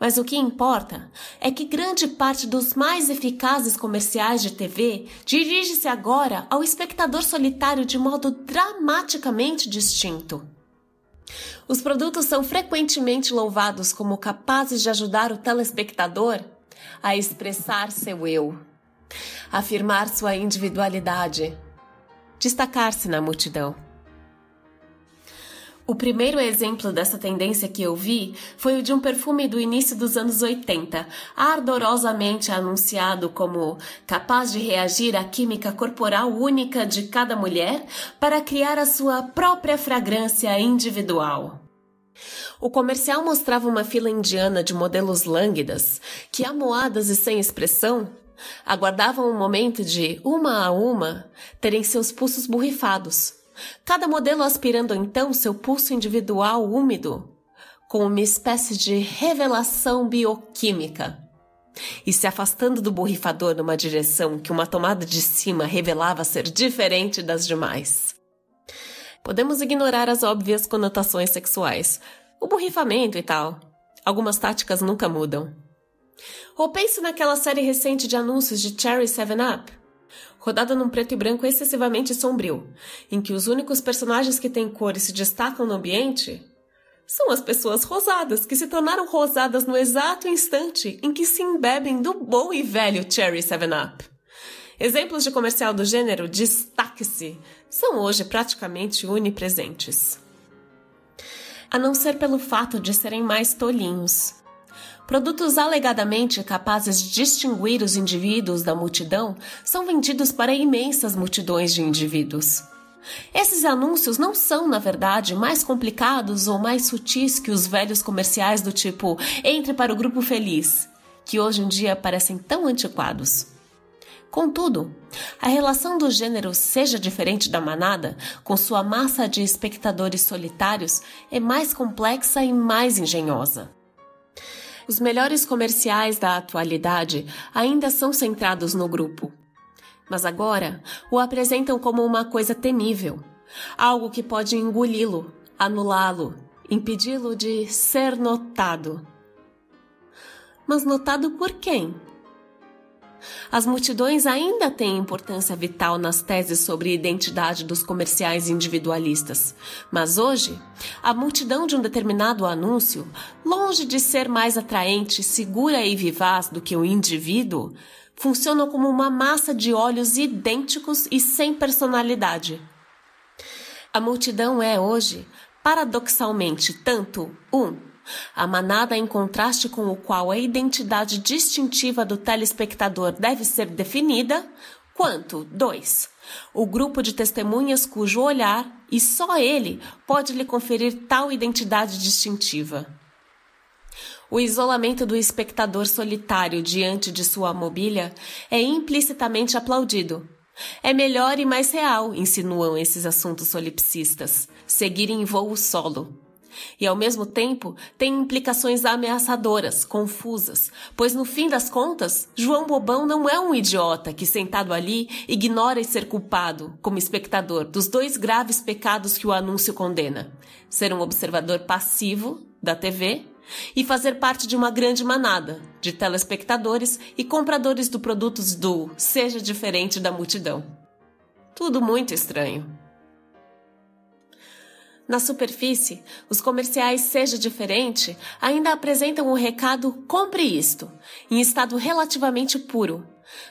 Mas o que importa é que grande parte dos mais eficazes comerciais de TV dirige-se agora ao espectador solitário de modo dramaticamente distinto. Os produtos são frequentemente louvados como capazes de ajudar o telespectador a expressar seu eu, afirmar sua individualidade, destacar-se na multidão. O primeiro exemplo dessa tendência que eu vi foi o de um perfume do início dos anos 80, ardorosamente anunciado como capaz de reagir à química corporal única de cada mulher para criar a sua própria fragrância individual. O comercial mostrava uma fila indiana de modelos lânguidas que, amoadas e sem expressão, aguardavam o momento de, uma a uma, terem seus pulsos borrifados cada modelo aspirando então seu pulso individual úmido, com uma espécie de revelação bioquímica, e se afastando do borrifador numa direção que uma tomada de cima revelava ser diferente das demais. Podemos ignorar as óbvias conotações sexuais, o borrifamento e tal. Algumas táticas nunca mudam. Ou pense naquela série recente de anúncios de Cherry 7-Up rodada num preto e branco excessivamente sombrio, em que os únicos personagens que têm cor e se destacam no ambiente são as pessoas rosadas, que se tornaram rosadas no exato instante em que se embebem do bom e velho Cherry 7-Up. Exemplos de comercial do gênero destaque-se são hoje praticamente onipresentes. A não ser pelo fato de serem mais tolinhos. Produtos alegadamente capazes de distinguir os indivíduos da multidão são vendidos para imensas multidões de indivíduos. Esses anúncios não são, na verdade, mais complicados ou mais sutis que os velhos comerciais do tipo entre para o grupo feliz, que hoje em dia parecem tão antiquados. Contudo, a relação do gênero seja diferente da manada, com sua massa de espectadores solitários, é mais complexa e mais engenhosa. Os melhores comerciais da atualidade ainda são centrados no grupo. Mas agora o apresentam como uma coisa temível, algo que pode engoli-lo, anulá-lo, impedi-lo de ser notado. Mas notado por quem? As multidões ainda têm importância vital nas teses sobre identidade dos comerciais individualistas, mas hoje, a multidão de um determinado anúncio, longe de ser mais atraente, segura e vivaz do que o indivíduo, funciona como uma massa de olhos idênticos e sem personalidade. A multidão é hoje, paradoxalmente, tanto um a manada em contraste com o qual a identidade distintiva do telespectador deve ser definida, quanto 2. O grupo de testemunhas cujo olhar, e só ele, pode lhe conferir tal identidade distintiva. O isolamento do espectador solitário diante de sua mobília é implicitamente aplaudido. É melhor e mais real, insinuam esses assuntos solipsistas, seguir em voo solo. E ao mesmo tempo tem implicações ameaçadoras, confusas, pois no fim das contas, João Bobão não é um idiota que sentado ali ignora ser culpado, como espectador, dos dois graves pecados que o anúncio condena: ser um observador passivo da TV e fazer parte de uma grande manada de telespectadores e compradores do produtos do seja diferente da multidão. Tudo muito estranho. Na superfície, os comerciais Seja Diferente ainda apresentam o recado Compre isto, em estado relativamente puro.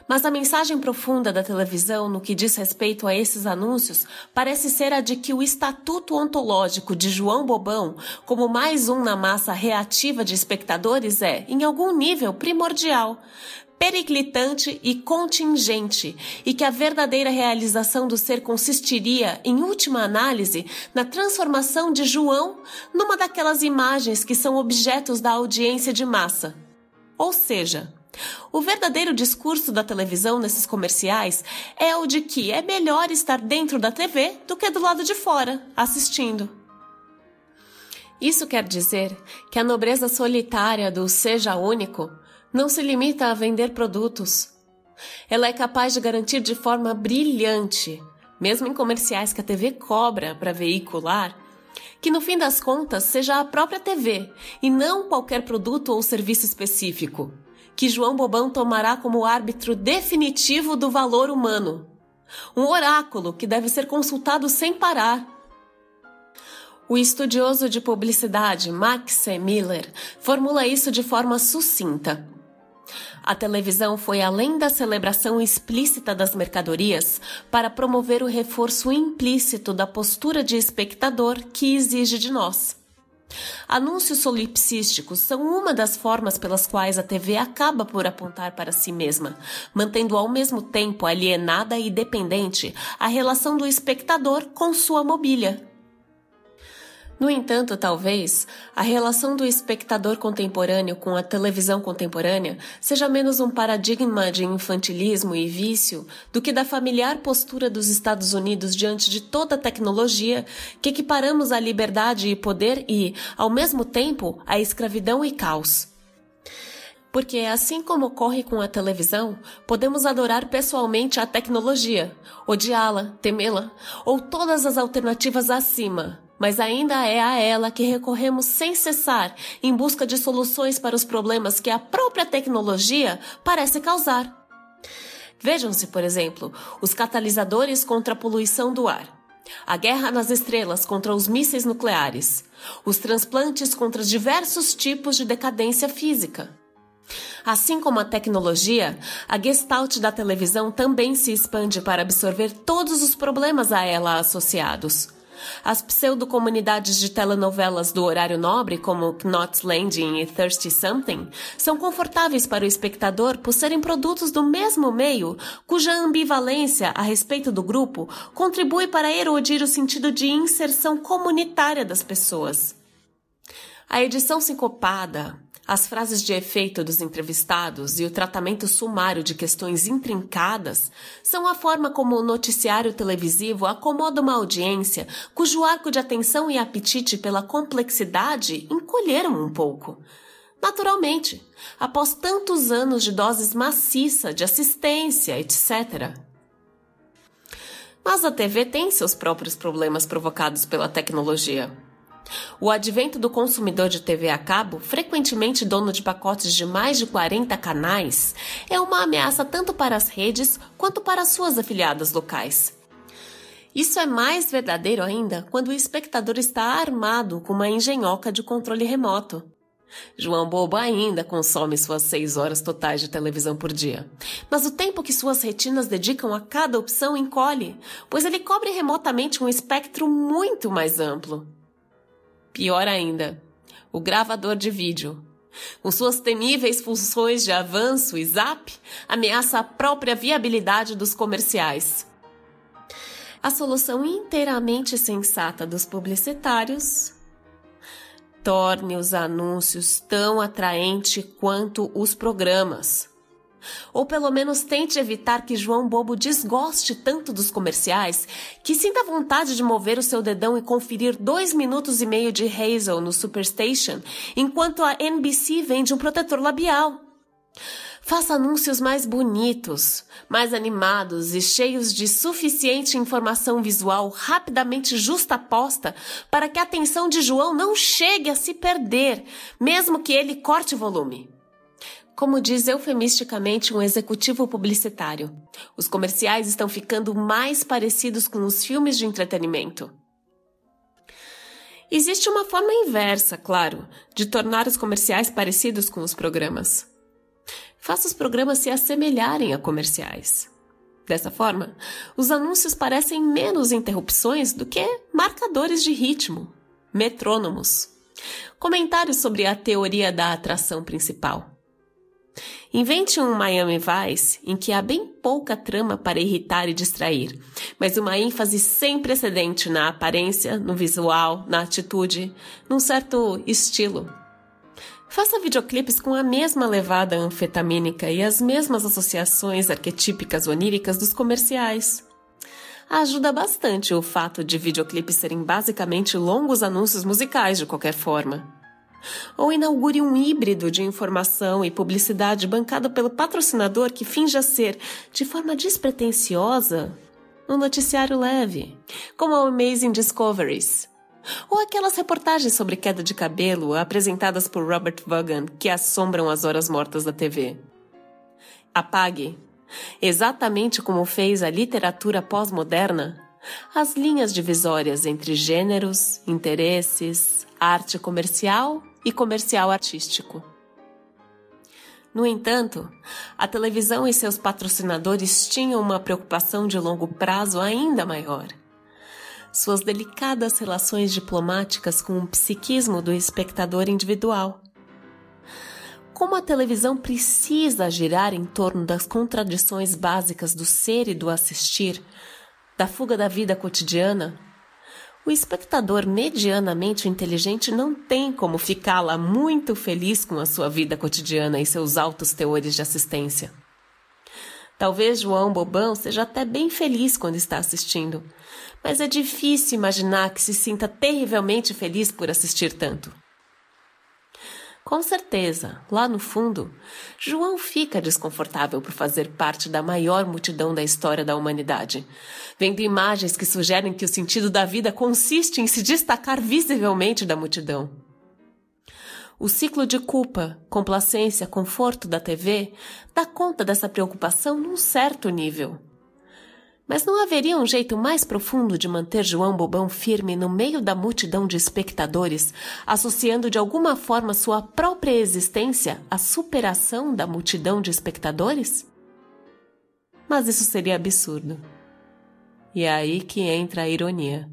Mas a mensagem profunda da televisão no que diz respeito a esses anúncios parece ser a de que o estatuto ontológico de João Bobão, como mais um na massa reativa de espectadores, é, em algum nível, primordial, periclitante e contingente, e que a verdadeira realização do ser consistiria, em última análise, na transformação de João numa daquelas imagens que são objetos da audiência de massa. Ou seja, o verdadeiro discurso da televisão nesses comerciais é o de que é melhor estar dentro da TV do que do lado de fora, assistindo. Isso quer dizer que a nobreza solitária do seja único não se limita a vender produtos. Ela é capaz de garantir de forma brilhante, mesmo em comerciais que a TV cobra para veicular, que no fim das contas seja a própria TV e não qualquer produto ou serviço específico, que João Bobão tomará como árbitro definitivo do valor humano. Um oráculo que deve ser consultado sem parar. O estudioso de publicidade Max. Miller formula isso de forma sucinta. A televisão foi além da celebração explícita das mercadorias para promover o reforço implícito da postura de espectador que exige de nós. Anúncios solipsísticos são uma das formas pelas quais a TV acaba por apontar para si mesma, mantendo ao mesmo tempo alienada e dependente a relação do espectador com sua mobília. No entanto, talvez a relação do espectador contemporâneo com a televisão contemporânea seja menos um paradigma de infantilismo e vício do que da familiar postura dos Estados Unidos diante de toda a tecnologia que equiparamos à liberdade e poder e, ao mesmo tempo, à escravidão e caos. Porque, assim como ocorre com a televisão, podemos adorar pessoalmente a tecnologia, odiá-la, temê-la, ou todas as alternativas acima, mas ainda é a ela que recorremos sem cessar em busca de soluções para os problemas que a própria tecnologia parece causar. Vejam-se, por exemplo, os catalisadores contra a poluição do ar, a guerra nas estrelas contra os mísseis nucleares, os transplantes contra diversos tipos de decadência física. Assim como a tecnologia, a gestalt da televisão também se expande para absorver todos os problemas a ela associados as pseudo-comunidades de telenovelas do horário nobre, como Knots Landing e Thirsty Something, são confortáveis para o espectador por serem produtos do mesmo meio, cuja ambivalência a respeito do grupo contribui para erodir o sentido de inserção comunitária das pessoas. A edição sincopada, as frases de efeito dos entrevistados e o tratamento sumário de questões intrincadas são a forma como o noticiário televisivo acomoda uma audiência cujo arco de atenção e apetite pela complexidade encolheram um pouco. Naturalmente, após tantos anos de doses maciça de assistência, etc. Mas a TV tem seus próprios problemas provocados pela tecnologia. O advento do consumidor de TV a cabo, frequentemente dono de pacotes de mais de 40 canais, é uma ameaça tanto para as redes quanto para suas afiliadas locais. Isso é mais verdadeiro ainda quando o espectador está armado com uma engenhoca de controle remoto. João Bobo ainda consome suas seis horas totais de televisão por dia. Mas o tempo que suas retinas dedicam a cada opção encolhe, pois ele cobre remotamente um espectro muito mais amplo. Pior ainda, o gravador de vídeo. Com suas temíveis funções de avanço e zap, ameaça a própria viabilidade dos comerciais. A solução inteiramente sensata dos publicitários torne os anúncios tão atraente quanto os programas. Ou pelo menos tente evitar que João Bobo desgoste tanto dos comerciais que sinta vontade de mover o seu dedão e conferir dois minutos e meio de Hazel no Superstation enquanto a NBC vende um protetor labial. Faça anúncios mais bonitos, mais animados e cheios de suficiente informação visual rapidamente justaposta para que a atenção de João não chegue a se perder, mesmo que ele corte volume. Como diz eufemisticamente um executivo publicitário, os comerciais estão ficando mais parecidos com os filmes de entretenimento. Existe uma forma inversa, claro, de tornar os comerciais parecidos com os programas. Faça os programas se assemelharem a comerciais. Dessa forma, os anúncios parecem menos interrupções do que marcadores de ritmo, metrônomos. Comentários sobre a teoria da atração principal. Invente um Miami Vice em que há bem pouca trama para irritar e distrair, mas uma ênfase sem precedente na aparência, no visual, na atitude, num certo estilo. Faça videoclipes com a mesma levada anfetamínica e as mesmas associações arquetípicas oníricas dos comerciais. Ajuda bastante o fato de videoclipes serem basicamente longos anúncios musicais de qualquer forma. Ou inaugure um híbrido de informação e publicidade bancado pelo patrocinador que finja ser, de forma despretensiosa, um noticiário leve, como o Amazing Discoveries. Ou aquelas reportagens sobre queda de cabelo apresentadas por Robert Vaughan que assombram as horas mortas da TV. Apague, exatamente como fez a literatura pós-moderna, as linhas divisórias entre gêneros, interesses, arte comercial e comercial artístico. No entanto, a televisão e seus patrocinadores tinham uma preocupação de longo prazo ainda maior. Suas delicadas relações diplomáticas com o psiquismo do espectador individual. Como a televisão precisa girar em torno das contradições básicas do ser e do assistir, da fuga da vida cotidiana, o espectador medianamente inteligente não tem como ficar lá muito feliz com a sua vida cotidiana e seus altos teores de assistência. Talvez João Bobão seja até bem feliz quando está assistindo, mas é difícil imaginar que se sinta terrivelmente feliz por assistir tanto. Com certeza, lá no fundo, João fica desconfortável por fazer parte da maior multidão da história da humanidade, vendo imagens que sugerem que o sentido da vida consiste em se destacar visivelmente da multidão. O ciclo de culpa, complacência, conforto da TV dá conta dessa preocupação num certo nível. Mas não haveria um jeito mais profundo de manter João Bobão firme no meio da multidão de espectadores, associando de alguma forma sua própria existência à superação da multidão de espectadores? Mas isso seria absurdo. E é aí que entra a ironia.